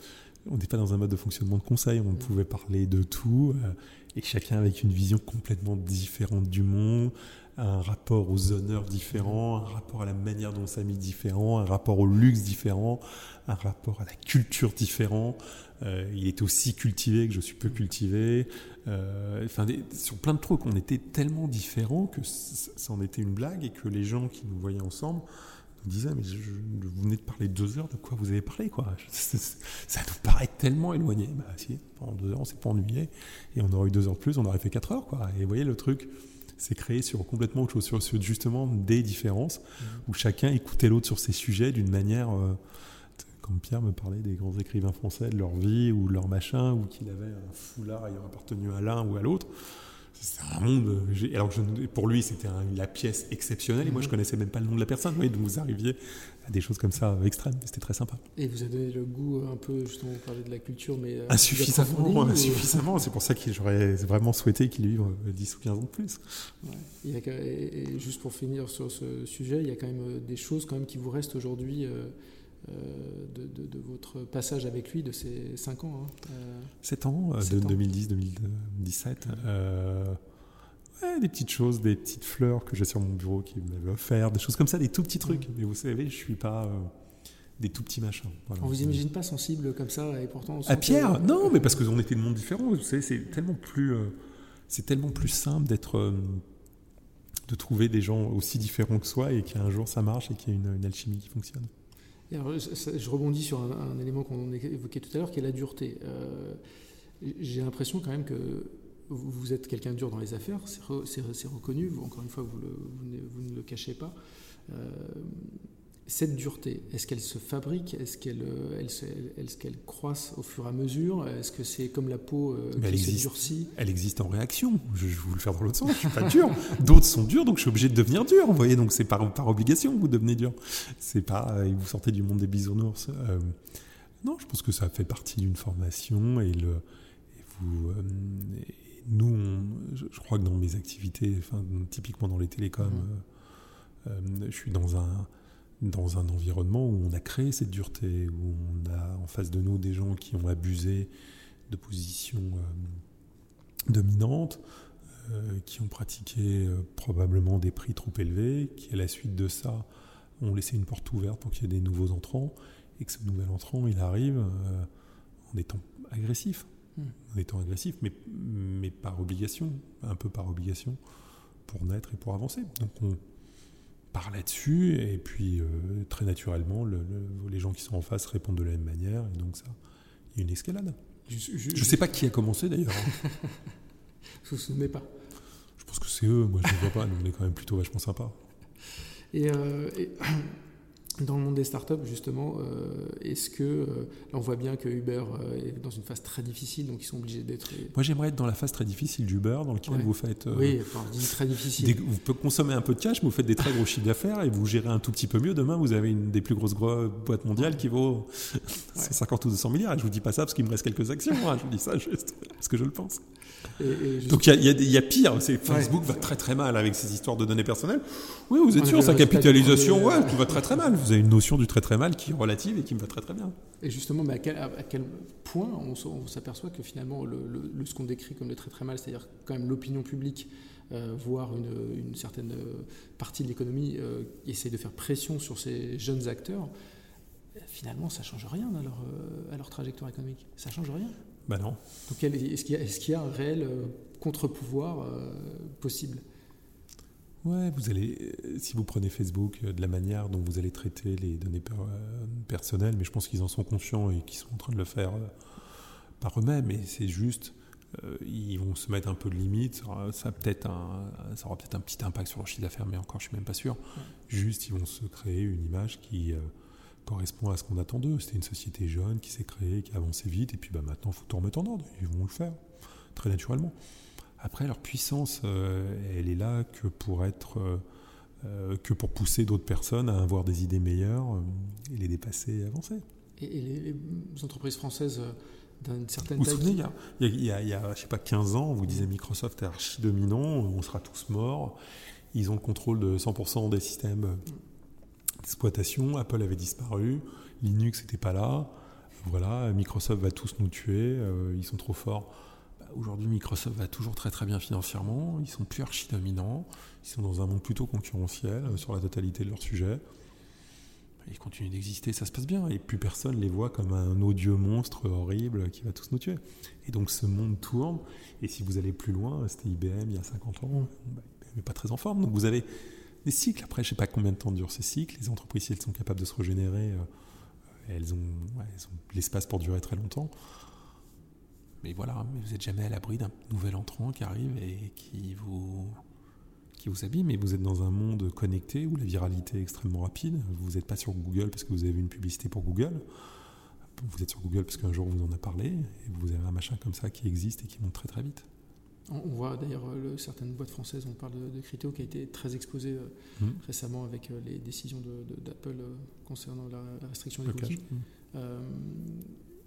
on n'était pas dans un mode de fonctionnement de conseil, on pouvait parler de tout, euh, et chacun avec une vision complètement différente du monde, un rapport aux honneurs différents, un rapport à la manière dont on s'amuse différent, un rapport au luxe différent, un rapport à la culture différent. Euh, il est aussi cultivé que je suis peu cultivé. Euh, enfin, sur plein de trucs, on était tellement différents que ça en était une blague et que les gens qui nous voyaient ensemble nous disaient mais vous venez de parler deux heures, de quoi vous avez parlé quoi? Ça nous paraît tellement éloigné. Bah si, pendant deux heures on s'est pas ennuyé et on aurait eu deux heures de plus, on aurait fait quatre heures quoi. Et vous voyez le truc c'est créé sur complètement autre chose, sur, justement des différences, mmh. où chacun écoutait l'autre sur ses sujets d'une manière euh, Pierre me parlait des grands écrivains français, de leur vie ou de leur machin, ou qu'il avait un foulard ayant appartenu à l'un ou à l'autre. C'est un monde. Alors pour lui, c'était la pièce exceptionnelle, et moi, je mhm. connaissais même pas le nom de la personne. Oui, donc vous arriviez à des choses comme ça extrêmes. C'était très sympa.
Et vous avez donné le goût un peu, justement, vous parlez de la culture, mais. Euh,
insuffisamment, insuffisamment. C'est pour ça que j'aurais vraiment souhaité qu'il vive 10 ou 15 ans de plus.
Et, juste pour finir sur ce sujet, il y a quand même euh, des choses quand même qui vous restent aujourd'hui. Euh, euh, de, votre passage avec lui de ces 5 ans. Hein.
7 euh, ans, euh, de 2010-2017. des petites choses, des petites fleurs que j'ai sur mon bureau qui m'avaient offert, des choses comme ça, des tout petits trucs. Mais vous savez, je suis pas des tout petits machins.
On vous imagine pas sensible comme ça et pourtant.
à Pierre, non, mais parce que on était de monde différent. Vous savez, c'est tellement plus, c'est tellement plus simple d'être, de trouver des gens aussi différents que soi et qu'un jour ça marche et qu'il y a une alchimie qui fonctionne
je rebondis sur un, élément qu'on évoquait tout à l'heure, qui est la dureté. Euh, j'ai l'impression quand même que vous êtes quelqu'un de dur dans les affaires, c'est reconnu, vous, encore une fois, vous, ne, le cachez pas. Euh, cette dureté, est-ce qu'elle se fabrique Est-ce qu'elle euh, elle, qu'elle croisse au fur et à mesure Est-ce que c'est comme la peau euh, qui
elle
se
existe,
durcit?
Elle existe en réaction. Je, je vais le faire dans l'autre sens. Je suis pas dur. D'autres sont durs, donc je suis obligé de devenir dur. Vous voyez, donc c'est par, par obligation que vous devenez dur. C'est pas euh, vous sortez du monde des bisounours. Euh, non, je pense que ça fait partie d'une formation et le et vous. et nous, on- je, je crois que dans mes activités, enfin, typiquement dans les télécoms, euh, je suis dans un dans un environnement où on a créé cette dureté, où on a en face de nous des gens qui ont abusé de positions euh, dominantes, euh, qui ont pratiqué euh, probablement des prix trop élevés, qui à la suite de ça ont laissé une porte ouverte pour qu'il y ait des nouveaux entrants, et que ce nouvel entrant, il arrive euh, en étant agressif,
Hmm.
en étant agressif, mais, mais par obligation, un peu par obligation, pour naître et pour avancer. Donc on part là-dessus, et puis euh, très naturellement, le- le- les gens qui sont en face répondent de la même manière, et donc ça, il y a une escalade.
Je
Je sais pas qui a commencé d'ailleurs.
Je ne vous souvenez pas?
Je pense que c'est eux, moi je ne vois pas, nous on est quand même plutôt vachement sympa.
Et, euh, et dans le monde des startups, justement, euh, est-ce que. euh, là, on voit bien que Uber euh, est dans une phase très difficile, donc ils sont obligés d'être.
Moi j'aimerais être dans la phase très difficile d'Uber, dans laquelle
Ouais.
vous faites.
oui, enfin, très difficile.
des- vous pouvez consommer un peu de cash, mais vous faites des très gros chiffres d'affaires et vous gérez un tout petit peu mieux. Demain, vous avez une des plus grosses gro- boîtes mondiales qui vaut 150 ou 200 milliards. Et je vous dis pas ça parce qu'il me reste quelques actions. hein. Je vous dis ça juste parce que je le pense.
Et- et juste-
Donc il y a, y y pire. Facebook va très très mal avec ses histoires de données personnelles. Oui, vous êtes sûr, sa capitalisation, ouais, tout va très très mal. Vous avez une notion du très très mal qui est relative et qui me va très très bien.
Et justement, mais à, quel, à quel point on, s'aperçoit que finalement, le, le- le- ce qu'on décrit comme le très très mal, c'est-à-dire quand même l'opinion publique, euh, voire une, une certaine partie de l'économie, euh, essaie de faire pression sur ces jeunes acteurs, finalement, ça change rien à leur, euh, à leur trajectoire économique. Ça change rien.
Bah non.
Donc, est-ce qu'il y, a- y un réel euh, contre-pouvoir euh, possible?
Ouais, vous allez, euh, si vous prenez Facebook, euh, de la manière dont vous allez traiter les données per- euh, personnelles, mais je pense qu'ils en sont conscients et qu'ils sont en train de le faire euh, par eux-mêmes, et c'est juste, euh, ils vont se mettre un peu de limite, ça peut-être un, ça aura peut-être un petit impact sur leur chiffre d'affaires, mais encore, je suis même pas sûr. Juste, ils vont se créer une image qui correspond à ce qu'on attend d'eux. C'était une société jeune qui s'est créée, qui a avancé vite, et puis bah, maintenant, il faut tout remettre en ordre. Ils vont le faire, très naturellement. Après, leur puissance, euh, elle est là que pour être, euh, euh, que pour pousser d'autres personnes à avoir des idées meilleures et les dépasser et avancer.
Et, les, entreprises françaises d'une certaine
Vous vous
taille
souvenez, il y a, il y a- il y a- il y a, je sais pas, 15 ans, on vous disait Microsoft est archi dominant, on sera tous morts. Ils ont le contrôle de 100% des systèmes d'exploitation. Apple avait disparu, Linux n'était pas là. Voilà, Microsoft va tous nous tuer, euh, ils sont trop forts. Aujourd'hui, Microsoft va toujours très très bien financièrement, ils sont plus archi dominants, ils sont dans un monde plutôt concurrentiel euh, sur la totalité de leur sujet. Ils continuent d'exister, ça se passe bien, et plus personne les voit comme un odieux monstre horrible qui va tous nous tuer. Et donc ce monde tourne, et si vous allez plus loin, c'était IBM il y a 50 ans, bah, IBM n'est pas très en forme, donc vous avez des cycles, après je sais pas combien de temps durent ces cycles, les entreprises si elles sont capables de se régénérer, euh, elles ont l'espace pour durer très longtemps. Mais voilà, vous n'êtes jamais à l'abri d'un nouvel entrant qui arrive et qui vous, qui vous abîme. Et vous êtes dans un monde connecté où la viralité est extrêmement rapide. Vous n'êtes pas sur Google parce que vous avez vu une publicité pour Google. Vous êtes sur Google parce qu'un jour on vous en a parlé. Et vous avez un machin comme ça qui existe et qui monte très très vite.
On voit d'ailleurs euh, certaines boîtes françaises, on parle de, de Criteo qui a été très exposé euh,
Mhm.
récemment avec euh, les décisions de- de- d'Apple euh, concernant la, la restriction des cookies. Euh,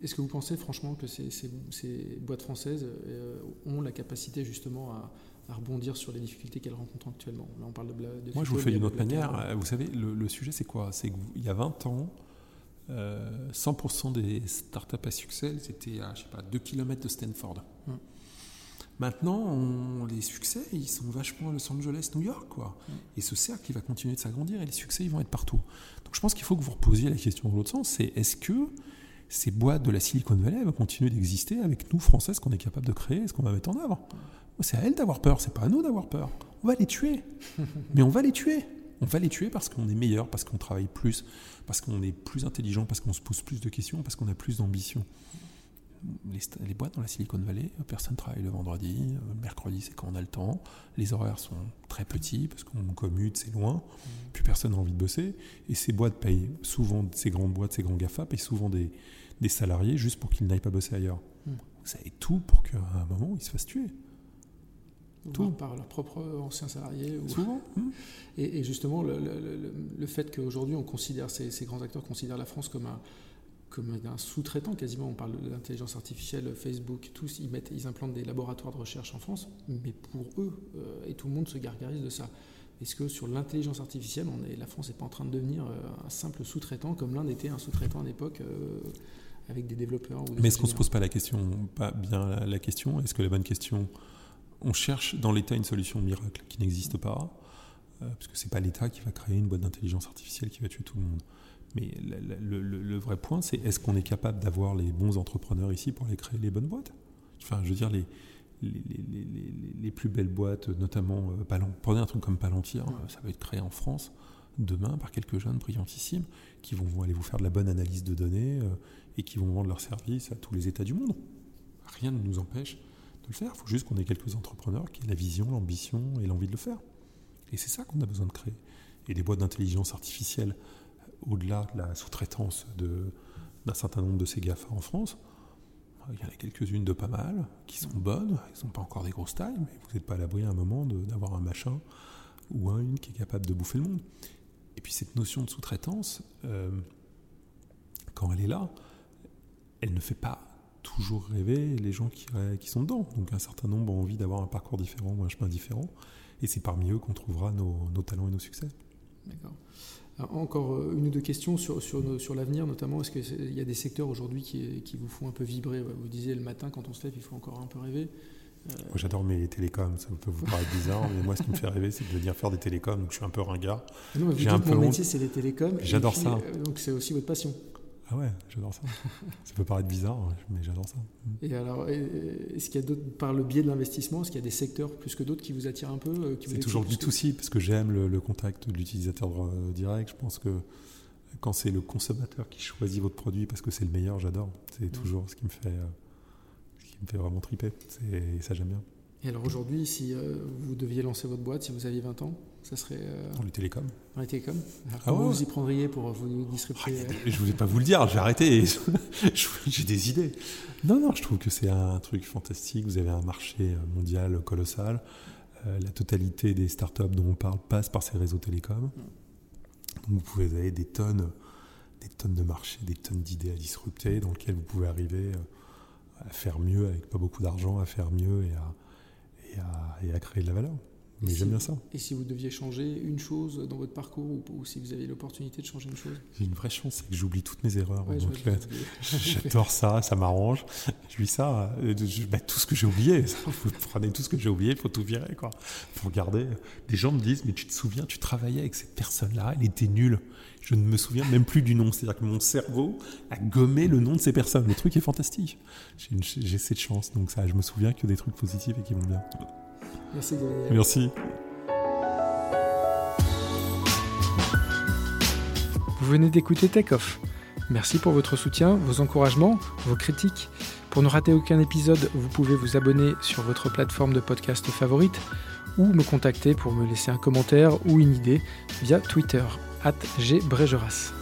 Est-ce que vous pensez franchement que ces, ces- ces boîtes françaises euh, ont la capacité justement à, à rebondir sur les difficultés qu'elles rencontrent actuellement? Là, on parle de,
Moi, je vous fais d'une autre manière. Euh, Vous savez, le, le sujet, c'est quoi? C'est qu'il y a 20 ans, euh, 100% des startups à succès, c'était à, je sais pas, 2 km de Stanford.
Hum.
Maintenant, on- les succès, ils sont vachement à Los Angeles, New York, quoi.
Hum.
Et ce cercle, il va continuer de s'agrandir et les succès, ils vont être partout. Donc, je pense qu'il faut que vous reposiez la question dans l'autre sens. C'est est-ce que ces boîtes de la Silicon Valley vont continuer d'exister avec nous, Français, ce qu'on est capable de créer, ce qu'on va mettre en œuvre C'est à elles d'avoir peur, c'est pas à nous d'avoir peur. On va les tuer. Mais on va les tuer. On va les tuer parce qu'on est meilleur, parce qu'on travaille plus, parce qu'on est plus intelligent, parce qu'on se pose plus de questions, parce qu'on a plus d'ambition. les, boîtes dans la Silicon Valley, personne travaille le vendredi, le mercredi c'est quand on a le temps, les horaires sont très petits parce qu'on commute, c'est loin, mmh. puis personne n'a envie de bosser, et ces boîtes payent souvent, ces grandes boîtes, ces grands GAFA payent souvent des, des salariés juste pour qu'ils n'aillent pas bosser ailleurs. Mmh. Vous avez tout pour qu'à un moment ils se fassent tuer.
Tout. Par leurs propres anciens salariés.
Souvent.
Mmh. Et, justement, le, le, le fait qu'aujourd'hui on considère, ces, ces, grands acteurs considèrent la France comme un comme un sous-traitant quasiment. On parle de l'intelligence artificielle, Facebook, tous, ils, mettent, ils implantent des laboratoires de recherche en France, mais pour eux, euh, et tout le monde se gargarise de ça. Est-ce que sur l'intelligence artificielle, on est, la France n'est pas en train de devenir euh, un simple sous-traitant, comme l'Inde était un sous-traitant à l'époque euh, avec des développeurs
Mais est-ce qu'on ne se pose pas la question, pas bien la, question Est-ce que la bonne question, on cherche dans l'État une solution miracle qui n'existe pas, parce que c'est pas l'État qui va créer une boîte d'intelligence artificielle qui va tuer tout le monde. Mais le, vrai point, c'est est-ce qu'on est capable d'avoir les bons entrepreneurs ici pour aller créer les bonnes boîtes? Enfin, je veux dire, les, les, plus belles boîtes, notamment, euh, prenez un truc comme Palantir, ça va être créé en France demain par quelques jeunes brillantissimes qui vont aller vous faire de la bonne analyse de données euh, et qui vont vendre leurs services à tous les États du monde. Rien ne nous empêche de le faire. Il faut juste qu'on ait quelques entrepreneurs qui aient la vision, l'ambition et l'envie de le faire. Et c'est ça qu'on a besoin de créer. Et les boîtes d'intelligence artificielle au-delà de la sous-traitance d'un certain nombre de ces GAFA en France, il y en a quelques-unes de pas mal qui sont bonnes, elles sont pas encore des grosses tailles, mais vous n'êtes pas à l'abri à un moment d'avoir un machin ou un, une qui est capable de bouffer le monde. Et puis cette notion de sous-traitance, euh, quand elle est là, elle ne fait pas toujours rêver les gens qui, sont dedans. Donc un certain nombre ont envie d'avoir un parcours différent ou un chemin différent, et c'est parmi eux qu'on trouvera nos, talents et nos succès.
D'accord. Encore euh, une ou deux questions sur, l'avenir, notamment. Est-ce qu'il y a des secteurs aujourd'hui qui, vous font un peu vibrer? Vous disiez le matin, quand on se lève, il faut encore un peu rêver.
Euh, moi, j'adore mes télécoms, ça peut vous paraître bizarre, mais moi, ce qui me fait rêver, c'est de venir faire des télécoms, donc je suis un peu ringard.
Non, mais vous dites, mon métier, c'est les télécoms.
J'adore ça.
Euh, donc, c'est aussi votre passion.
Ah ouais, j'adore ça. ça peut paraître bizarre, mais j'adore ça.
Et alors, est-ce qu'il y a d'autres, par le biais de l'investissement, est-ce qu'il y a des secteurs plus que d'autres qui vous attirent un peu euh,
C'est toujours du tout si, parce que j'aime le, contact de l'utilisateur euh, direct. Je pense que quand c'est le consommateur qui choisit votre produit parce que c'est le meilleur, j'adore. C'est toujours ce qui me fait, euh, me fait vraiment triper. Ça, j'aime bien.
Et alors aujourd'hui, si vous deviez lancer votre boîte, si vous aviez 20 ans, ça serait. Euh...
Dans les télécoms.
Dans les télécoms. ah vous y prendriez pour vous disrupter
ah, Je ne voulais pas vous le dire, j'ai arrêté. j'ai des idées. Non, non, je trouve que c'est un truc fantastique. Vous avez un marché euh, mondial colossal. Euh, la totalité des startups dont on parle passe par ces réseaux télécoms. Donc vous pouvez avoir des tonnes, des tonnes de marchés, des tonnes d'idées à disrupter, dans lesquelles vous pouvez arriver euh, à faire mieux avec pas beaucoup d'argent, à faire mieux et à, créer de la valeur. Mais j'aime bien ça.
Et si vous deviez changer une chose dans votre parcours ou, si vous avez l'opportunité de changer une chose
J'ai une vraie chance, c'est que j'oublie toutes mes erreurs. J'adore ça, ça m'arrange. Je vis ça, euh, je, bah, tout ce que j'ai oublié. Vous prenez tout ce que j'ai oublié, il faut tout virer. Quoi. Faut regarder. Des gens me disent, mais tu te souviens, tu travaillais avec cette personne-là, elle était nulle. Je ne me souviens même plus du nom. C'est-à-dire que mon cerveau a gommé le nom de ces personnes. Le truc est fantastique. J'ai cette chance, donc ça, je me souviens que des trucs positifs et qui vont bien.
Merci
Merci.
Vous venez d'écouter Take Off. Merci pour votre soutien, vos encouragements, vos critiques. Pour ne rater aucun épisode, vous pouvez vous abonner sur votre plateforme de podcast favorite ou me contacter pour me laisser un commentaire ou une idée via Twitter, at gbregeras.